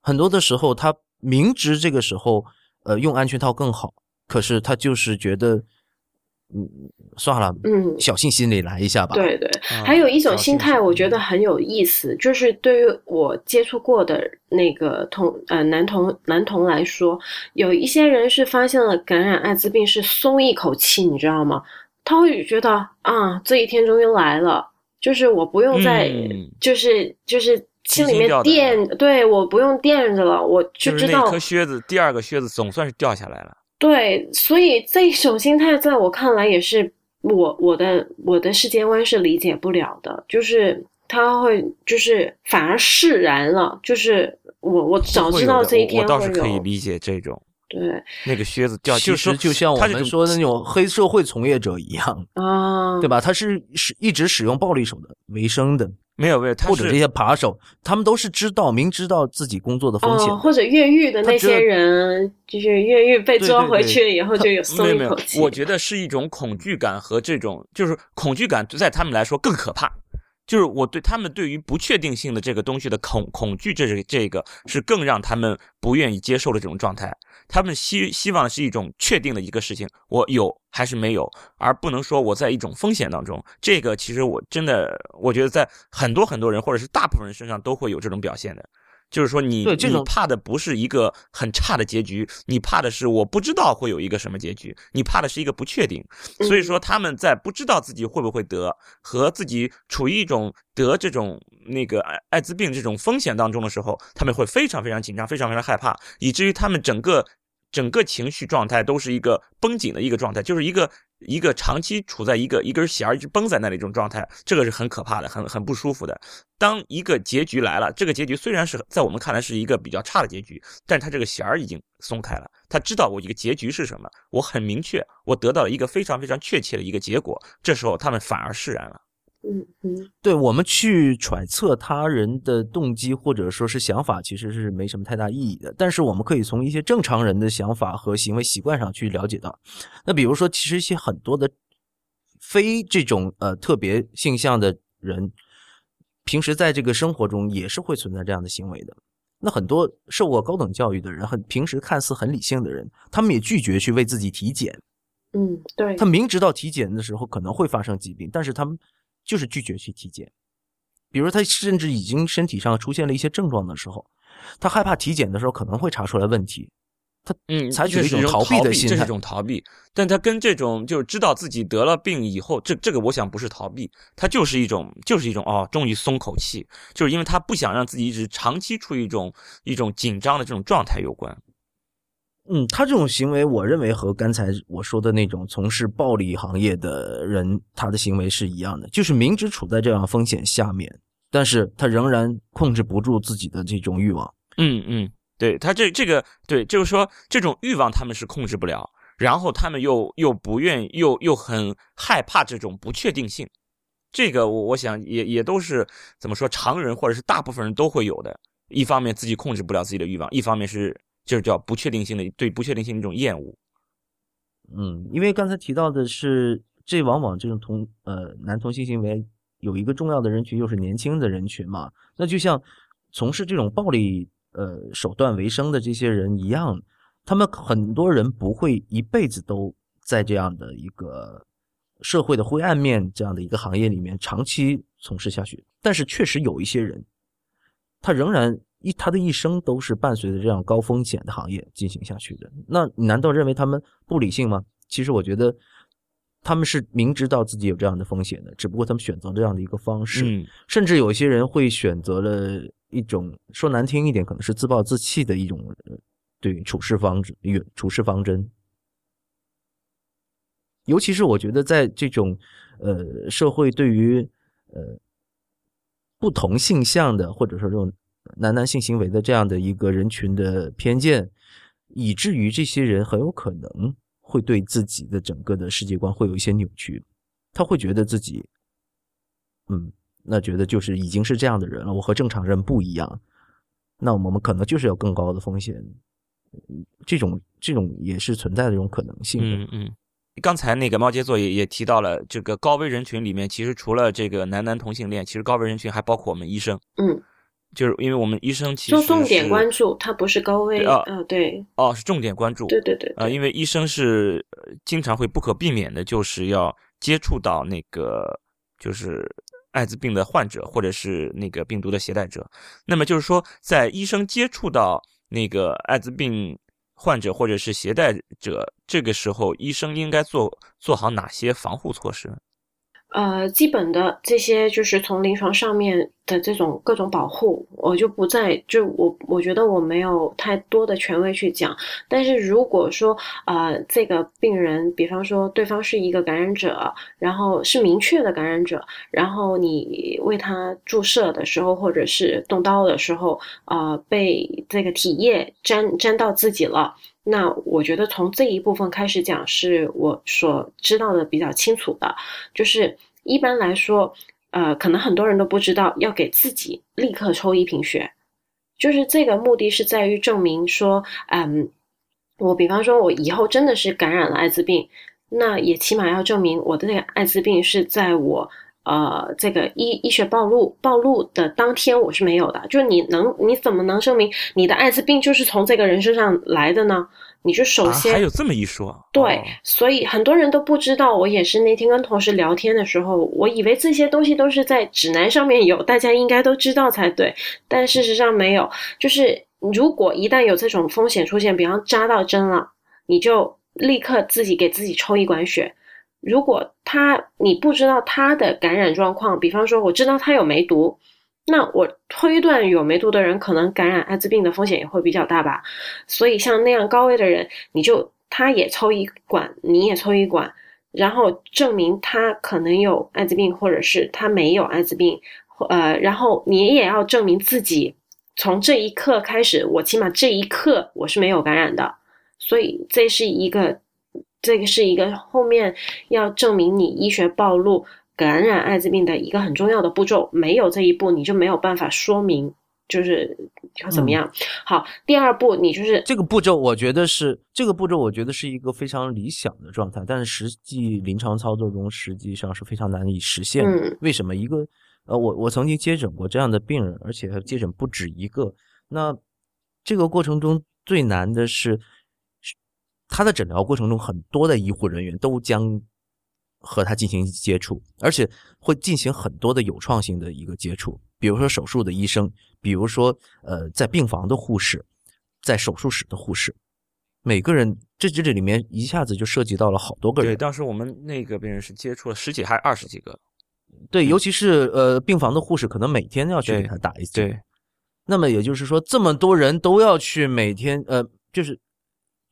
很多的时候，他明知这个时候，呃，用安全套更好，可是他就是觉得，嗯，算了，嗯，侥幸心理来一下吧。对对，还有一种心态，我觉得很有意思，就是对于我接触过的那个同呃男同男童来说，有一些人是发现了感染艾滋病是松一口气，你知道吗？他会觉得啊，这一天终于来了，就是我不用再，就是就是心里面垫，对，我不用垫着了，我就知道那颗靴子，第二个靴子总算是掉下来了。对，所以这种心态在我看来也是我我的我的世界观是理解不了的，就是他会就是反而释然了，就是我我早知道这一天，我倒是可以理解这种。对，那个靴子掉，其实就像我们说的那种黑社会从业者一样啊，对吧？他是使一直使用暴力手段为生的，没有没有，或者这些扒手，他们都是知道明知道自己工作的风险，或者越狱的那些人，就是越狱被抓回去了以后就有 松一口气。我觉得是一种恐惧感和这种就是恐惧感，在他们来说更可怕。就是我对他们对于不确定性的这个东西的恐恐惧，这是这个是更让他们不愿意接受的这种状态。他们希希望是一种确定的一个事情，我有还是没有，而不能说我在一种风险当中。这个其实我真的，我觉得在很多很多人或者是大部分人身上都会有这种表现的。就是说，你你怕的不是一个很差的结局，你怕的是我不知道会有一个什么结局，你怕的是一个不确定。所以说，他们在不知道自己会不会得和自己处于一种得这种那个艾艾滋病这种风险当中的时候，他们会非常非常紧张，非常非常害怕，以至于他们整个。整个情绪状态都是一个绷紧的一个状态，就是一个一个长期处在一个一根弦儿一直绷在那里一种状态，这个是很可怕的，很很不舒服的。当一个结局来了，这个结局虽然是在我们看来是一个比较差的结局，但是他这个弦儿已经松开了，他知道我一个结局是什么，我很明确，我得到了一个非常非常确切的一个结果，这时候他们反而释然了。嗯嗯，对我们去揣测他人的动机或者说是想法，其实是没什么太大意义的。但是我们可以从一些正常人的想法和行为习惯上去了解到。那比如说，其实一些很多的非这种呃特别性向的人，平时在这个生活中也是会存在这样的行为的。那很多受过高等教育的人，很平时看似很理性的人，他们也拒绝去为自己体检。嗯，对。他明知道体检的时候可能会发生疾病，但是他们。就是拒绝去体检，比如他甚至已经身体上出现了一些症状的时候，他害怕体检的时候可能会查出来问题，他嗯采取一种逃避的心态，这是一种逃避。但他跟这种就是知道自己得了病以后，这这个我想不是逃避，他就是一种就是一种哦，终于松口气，就是因为他不想让自己一直长期处于一种一种紧张的这种状态有关。嗯，他这种行为，我认为和刚才我说的那种从事暴力行业的人，他的行为是一样的，就是明知处在这样风险下面，但是他仍然控制不住自己的这种欲望。嗯嗯，对他这这个对，就是说这种欲望他们是控制不了，然后他们又又不愿，又又很害怕这种不确定性，这个我我想也也都是怎么说，常人或者是大部分人都会有的。一方面自己控制不了自己的欲望，一方面是。就是叫不确定性的对不确定性的一种厌恶，嗯，因为刚才提到的是，这往往这种同呃男同性行为有一个重要的人群，又是年轻的人群嘛。那就像从事这种暴力呃手段为生的这些人一样，他们很多人不会一辈子都在这样的一个社会的灰暗面这样的一个行业里面长期从事下去。但是确实有一些人，他仍然。一他的一生都是伴随着这样高风险的行业进行下去的，那你难道认为他们不理性吗？其实我觉得他们是明知道自己有这样的风险的，只不过他们选择这样的一个方式，甚至有些人会选择了一种说难听一点，可能是自暴自弃的一种对处事方针处事方针。尤其是我觉得在这种呃社会对于呃不同性向的或者说这种。男男性行为的这样的一个人群的偏见，以至于这些人很有可能会对自己的整个的世界观会有一些扭曲，他会觉得自己，嗯，那觉得就是已经是这样的人了，我和正常人不一样，那我们可能就是有更高的风险，这种这种也是存在的这种可能性。嗯嗯，刚才那个猫杰作也也提到了，这个高危人群里面，其实除了这个男男同性恋，其实高危人群还包括我们医生。嗯。就是因为我们医生其实就重点关注，他不是高危啊，对，哦，是重点关注，对对对，啊，因为医生是经常会不可避免的，就是要接触到那个就是艾滋病的患者或者是那个病毒的携带者，那么就是说，在医生接触到那个艾滋病患者或者是携带者这个时候，医生应该做做好哪些防护措施？呃，基本的这些就是从临床上面的这种各种保护，我就不再就我我觉得我没有太多的权威去讲。但是如果说呃这个病人，比方说对方是一个感染者，然后是明确的感染者，然后你为他注射的时候或者是动刀的时候，呃被这个体液沾沾到自己了。那我觉得从这一部分开始讲，是我所知道的比较清楚的，就是一般来说，呃，可能很多人都不知道，要给自己立刻抽一瓶血，就是这个目的是在于证明说，嗯，我比方说我以后真的是感染了艾滋病，那也起码要证明我的那个艾滋病是在我。呃，这个医医学暴露暴露的当天我是没有的，就你能你怎么能证明你的艾滋病就是从这个人身上来的呢？你就首先还有这么一说，对，所以很多人都不知道。我也是那天跟同事聊天的时候，我以为这些东西都是在指南上面有，大家应该都知道才对，但事实上没有。就是如果一旦有这种风险出现，比方扎到针了，你就立刻自己给自己抽一管血。如果他你不知道他的感染状况，比方说我知道他有梅毒，那我推断有梅毒的人可能感染艾滋病的风险也会比较大吧。所以像那样高危的人，你就他也抽一管，你也抽一管，然后证明他可能有艾滋病，或者是他没有艾滋病，呃，然后你也要证明自己从这一刻开始，我起码这一刻我是没有感染的。所以这是一个。这个是一个后面要证明你医学暴露感染艾滋病的一个很重要的步骤，没有这一步你就没有办法说明就是要怎么样。好，第二步你就是这个步骤，我觉得是这个步骤，我觉得是一个非常理想的状态，但是实际临床操作中实际上是非常难以实现的。为什么？一个呃，我我曾经接诊过这样的病人，而且接诊不止一个。那这个过程中最难的是。他的诊疗过程中，很多的医护人员都将和他进行接触，而且会进行很多的有创性的一个接触。比如说手术的医生，比如说呃在病房的护士，在手术室的护士，每个人这这这里面一下子就涉及到了好多个人。对，当时我们那个病人是接触了十几还是二十几个？对，尤其是呃病房的护士，可能每天要去给他打一针。对，那么也就是说，这么多人都要去每天呃就是。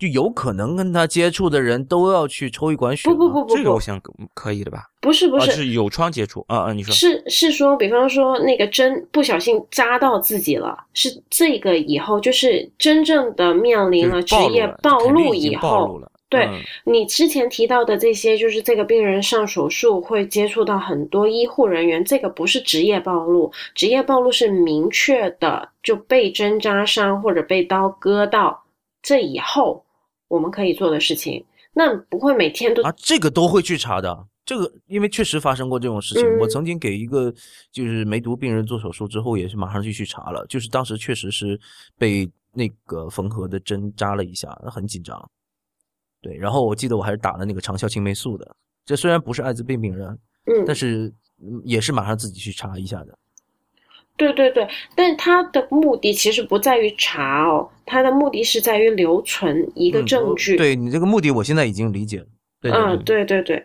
就有可能跟他接触的人都要去抽一管血不不不不，这个我想可以的吧？不是不是，是有创接触啊啊！你说是是说，比方说那个针不小心扎到自己了，是这个以后就是真正的面临了职业暴露以后，对你之前提到的这些，就是这个病人上手术会接触到很多医护人员，这个不是职业暴露，职业暴露是明确的就被针扎伤或者被刀割到这以后。我们可以做的事情，那不会每天都啊，这个都会去查的。这个因为确实发生过这种事情，我曾经给一个就是梅毒病人做手术之后，也是马上就去查了。就是当时确实是被那个缝合的针扎了一下，很紧张。对，然后我记得我还是打了那个长效青霉素的。这虽然不是艾滋病病人，嗯，但是也是马上自己去查一下的。对对对，但它的目的其实不在于查哦，它的目的是在于留存一个证据。对你这个目的，我现在已经理解了。嗯，对对对，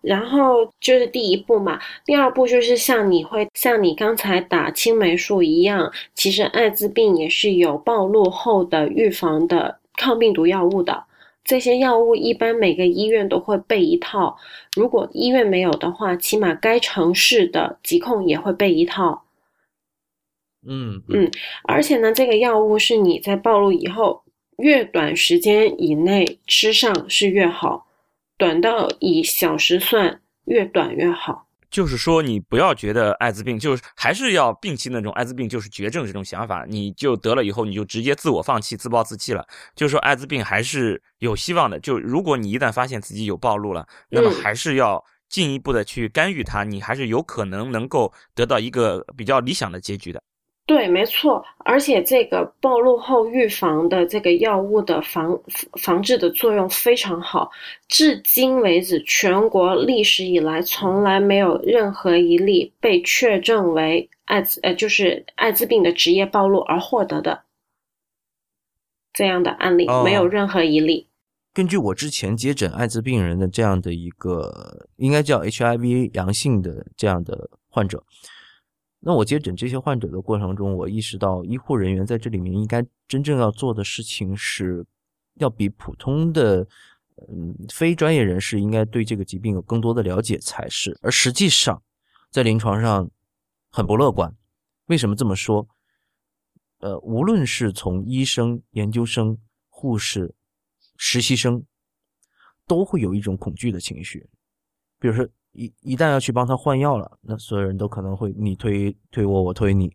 然后就是第一步嘛，第二步就是像你会像你刚才打青霉素一样，其实艾滋病也是有暴露后的预防的抗病毒药物的，这些药物一般每个医院都会备一套，如果医院没有的话，起码该城市的疾控也会备一套。嗯嗯，而且呢，这个药物是你在暴露以后越短时间以内吃上是越好，短到以小时算，越短越好。就是说，你不要觉得艾滋病就是还是要摒弃那种艾滋病就是绝症这种想法，你就得了以后你就直接自我放弃、自暴自弃了。就是说，艾滋病还是有希望的。就如果你一旦发现自己有暴露了，那么还是要进一步的去干预它，你还是有可能能够得到一个比较理想的结局的。对，没错，而且这个暴露后预防的这个药物的防防治的作用非常好，至今为止，全国历史以来从来没有任何一例被确诊为艾滋呃就是艾滋病的职业暴露而获得的这样的案例，没有任何一例。根据我之前接诊艾滋病人的这样的一个，应该叫 HIV 阳性的这样的患者。那我接诊这些患者的过程中，我意识到医护人员在这里面应该真正要做的事情是，要比普通的嗯非专业人士应该对这个疾病有更多的了解才是。而实际上，在临床上很不乐观。为什么这么说？呃，无论是从医生、研究生、护士、实习生，都会有一种恐惧的情绪。比如说一一旦要去帮他换药了，那所有人都可能会你推推我，我推你，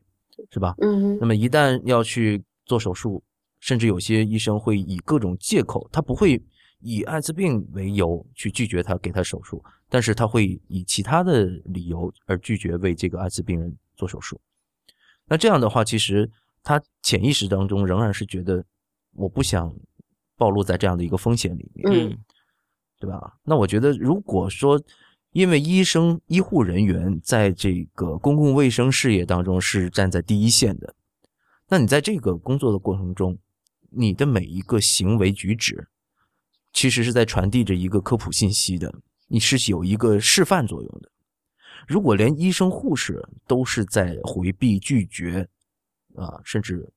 是吧？嗯那么一旦要去做手术，甚至有些医生会以各种借口，他不会以艾滋病为由去拒绝他给他手术，但是他会以其他的理由而拒绝为这个艾滋病人做手术。那这样的话，其实他潜意识当中仍然是觉得我不想暴露在这样的一个风险里面，嗯对吧？那我觉得，如果说因为医生、医护人员在这个公共卫生事业当中是站在第一线的，那你在这个工作的过程中，你的每一个行为举止，其实是在传递着一个科普信息的，你是有一个示范作用的。如果连医生、护士都是在回避、拒绝，啊，甚至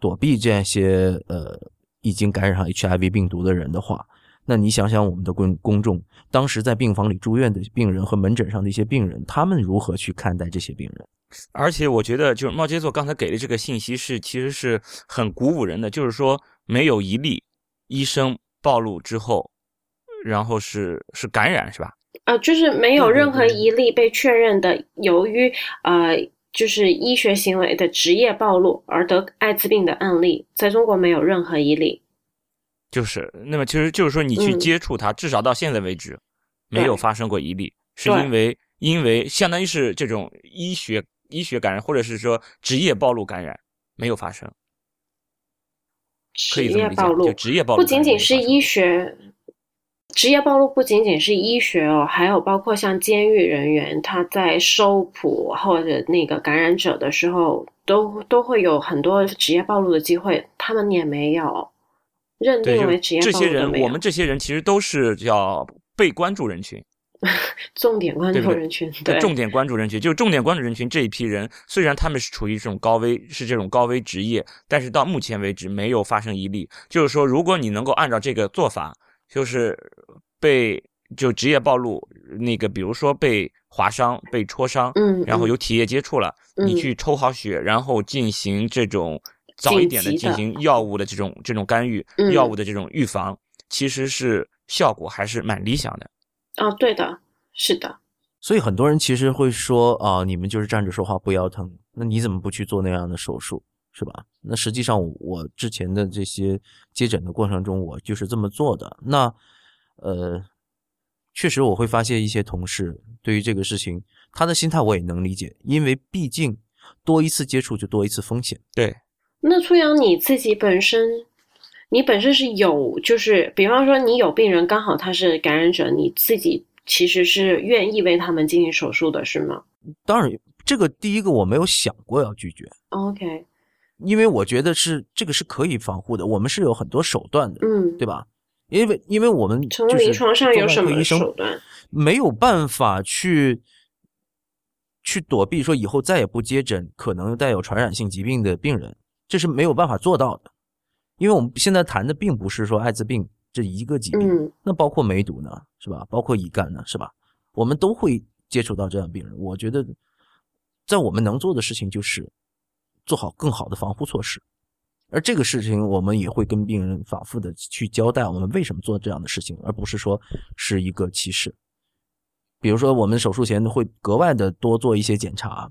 躲避这样一些呃已经感染上 HIV 病毒的人的话，那你想想我们的公公众，当时在病房里住院的病人和门诊上的一些病人，他们如何去看待这些病人？而且我觉得，就是猫杰座刚才给的这个信息是，其实是很鼓舞人的。就是说，没有一例医生暴露之后，然后是是感染，是吧？啊，就是没有任何一例被确认的由于呃就是医学行为的职业暴露而得艾滋病的案例，在中国没有任何一例。就是，那么其实就是说，你去嗯。接触它，至少到现在为止，没有发生过一例，是因为因为相当于是这种医学医学感染，或者是说职业暴露感染没有发生，职业暴露就职业暴露不仅仅是医学，职业暴露不仅仅是医学哦，还有包括像监狱人员，他在收捕或者那个感染者的时候，都都会有很多职业暴露的机会，他们也没有认定为职业这些人，我们这些人其实都是叫被关注人群。重点关注人群，对，重点关注人群，就是重点关注人群这一批人，虽然他们是处于这种高危，是这种高危职业，但是到目前为止没有发生一例。就是说，如果你能够按照这个做法，就是被就职业暴露那个，比如说被划伤、被戳伤，嗯，嗯然后有体液接触了，你嗯去抽好血，然后进行这种早一点的进行药物的这种这种干预，嗯药物的这种预防，其实是效果还是蛮理想的。啊，对的，是的，所以很多人其实会说啊，你们就是站着说话不腰疼，那你怎么不去做那样的手术，是吧？那实际上我之前的这些接诊的过程中，我就是这么做的。那呃，确实我会发现一些同事对于这个事情，他的心态我也能理解，因为毕竟多一次接触就多一次风险。对，那初阳你自己本身，你本身是有，就是比方说你有病人刚好他是感染者，你自己其实是愿意为他们进行手术的，是吗当然，这个第一个我没有想过要拒绝，？OK，因为我觉得是这个是可以防护的，我们是有很多手段的，嗯，对吧？因为因为我们从就是临床上有什么手段？没有办法去去躲避说以后再也不接诊可能带有传染性疾病的病人，这是没有办法做到的。因为我们现在谈的并不是说艾滋病这一个疾病，嗯那包括梅毒呢，是吧？包括乙肝呢，是吧？我们都会接触到这样病人。我觉得，在我们能做的事情就是做好更好的防护措施，而这个事情我们也会跟病人反复的去交代我们为什么做这样的事情，而不是说是一个歧视。比如说，我们手术前会格外的多做一些检查，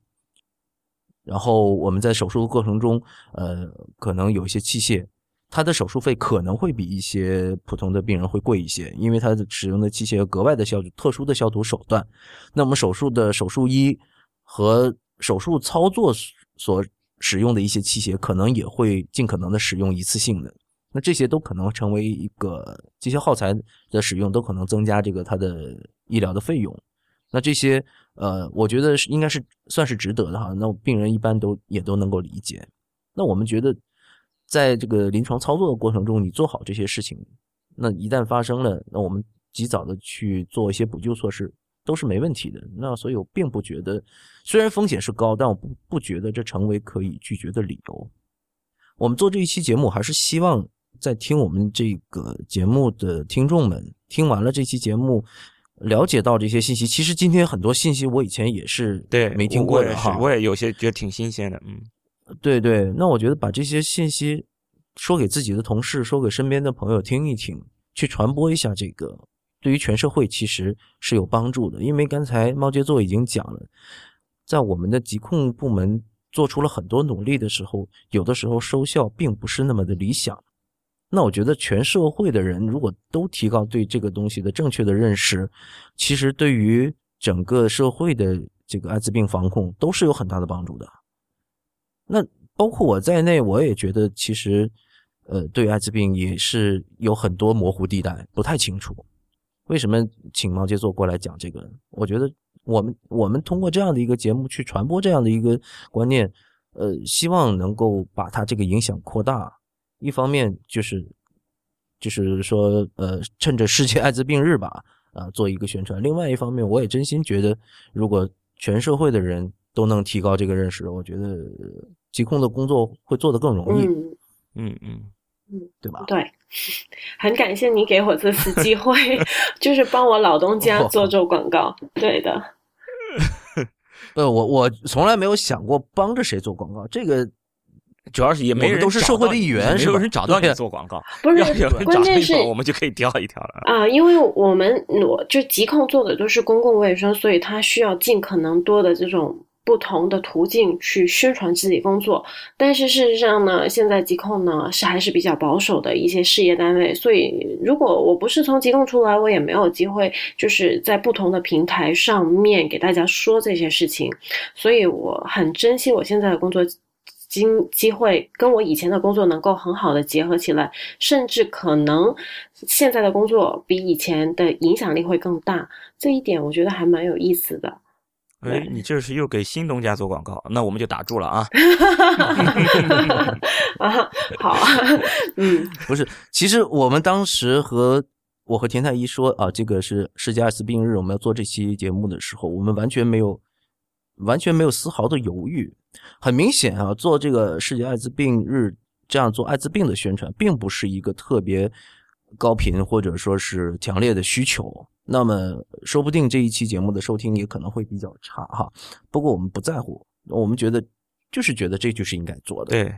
然后我们在手术的过程中，呃，可能有一些器械，它的手术费可能会比一些普通的病人会贵一些，因为它的使用的器械有格外的消、特殊的消毒手段。那么手术的手术衣和手术操作所使用的一些器械，可能也会尽可能的使用一次性的。那这些都可能成为一个这些耗材的使用，都可能增加这个它的医疗的费用。那这些呃，我觉得是应该是算是值得的哈。那病人一般都也都能够理解。那我们觉得，在这个临床操作的过程中，你做好这些事情，那一旦发生了，那我们及早的去做一些补救措施都是没问题的。那所以我并不觉得，虽然风险是高，但我不不觉得这成为可以拒绝的理由。我们做这一期节目，还是希望在听我们这个节目的听众们，听完了这期节目，了解到这些信息。其实今天很多信息我以前也是对，没听过的哈。我也有些觉得挺新鲜的，嗯。对对，那我觉得把这些信息说给自己的同事，说给身边的朋友听一听，去传播一下这个对于全社会其实是有帮助的。因为刚才猫杰座已经讲了，在我们的疾控部门做出了很多努力的时候，有的时候收效并不是那么的理想。那我觉得全社会的人如果都提高对这个东西的正确的认识，其实对于整个社会的这个艾滋病防控都是有很大的帮助的。那包括我在内，我也觉得其实。呃，对艾滋病也是有很多模糊地带，不太清楚。为什么请毛杰作过来讲这个？我觉得我们我们通过这样的一个节目去传播这样的一个观念，呃，希望能够把它这个影响扩大。一方面就是就是说，呃，趁着世界艾滋病日吧，啊，做一个宣传。另外一方面，我也真心觉得，如果全社会的人都能提高这个认识，我觉得疾控的工作会做得更容易。嗯嗯。嗯，对吧？对，很感谢你给我这次机会，就是帮我老东家做做广告。对的，呃，我我从来没有想过帮着谁做广告，这个主要是也没人都是社会的一员，没有人找到你做广告，不是？关键是我们就可以挑一挑了啊，因为我们我就疾控做的都是公共卫生，所以他需要尽可能多的这种。不同的途径去宣传自己工作，但是事实上呢，现在疾控呢是还是比较保守的一些事业单位，所以如果我不是从疾控出来，我也没有机会就是在不同的平台上面给大家说这些事情，所以我很珍惜我现在的工作机机会，跟我以前的工作能够很好的结合起来，甚至可能现在的工作比以前的影响力会更大，这一点我觉得还蛮有意思的。哎，你这是又给新东家做广告，那我们就打住了啊！啊，好，嗯，不是，其实我们当时和我和田太医说啊，这个是世界艾滋病日，我们要做这期节目的时候，我们完全没有，完全没有丝毫的犹豫。很明显啊，做这个世界艾滋病日这样做艾滋病的宣传，并不是一个特别高频或者说是强烈的需求。那么，说不定这一期节目的收听也可能会比较差哈。不过我们不在乎，我们觉得就是觉得这就是应该做的。对，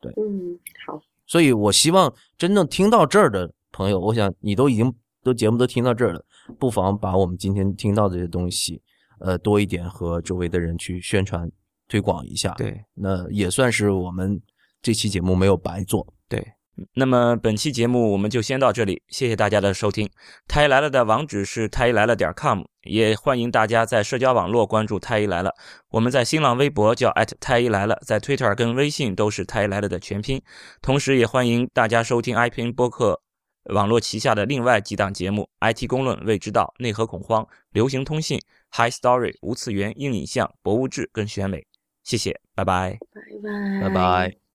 对，嗯，好。所以我希望真正听到这儿的朋友，我想你都已经都节目都听到这儿了，不妨把我们今天听到这些东西，呃，多一点和周围的人去宣传推广一下。对，那也算是我们这期节目没有白做。对。那么本期节目我们就先到这里，谢谢大家的收听。太医来了的网址是太医来了点 com，也欢迎大家在社交网络关注太医来了。我们在新浪微博叫太医来了，在 Twitter 跟微信都是太医来了的全拼。同时，也欢迎大家收听 iPn 播客网络旗下的另外几档节目：IT 公论、未知道、内核恐慌、流行通信、High Story、无次元、硬影像、博物志跟选美。谢谢，拜拜，拜拜，拜拜。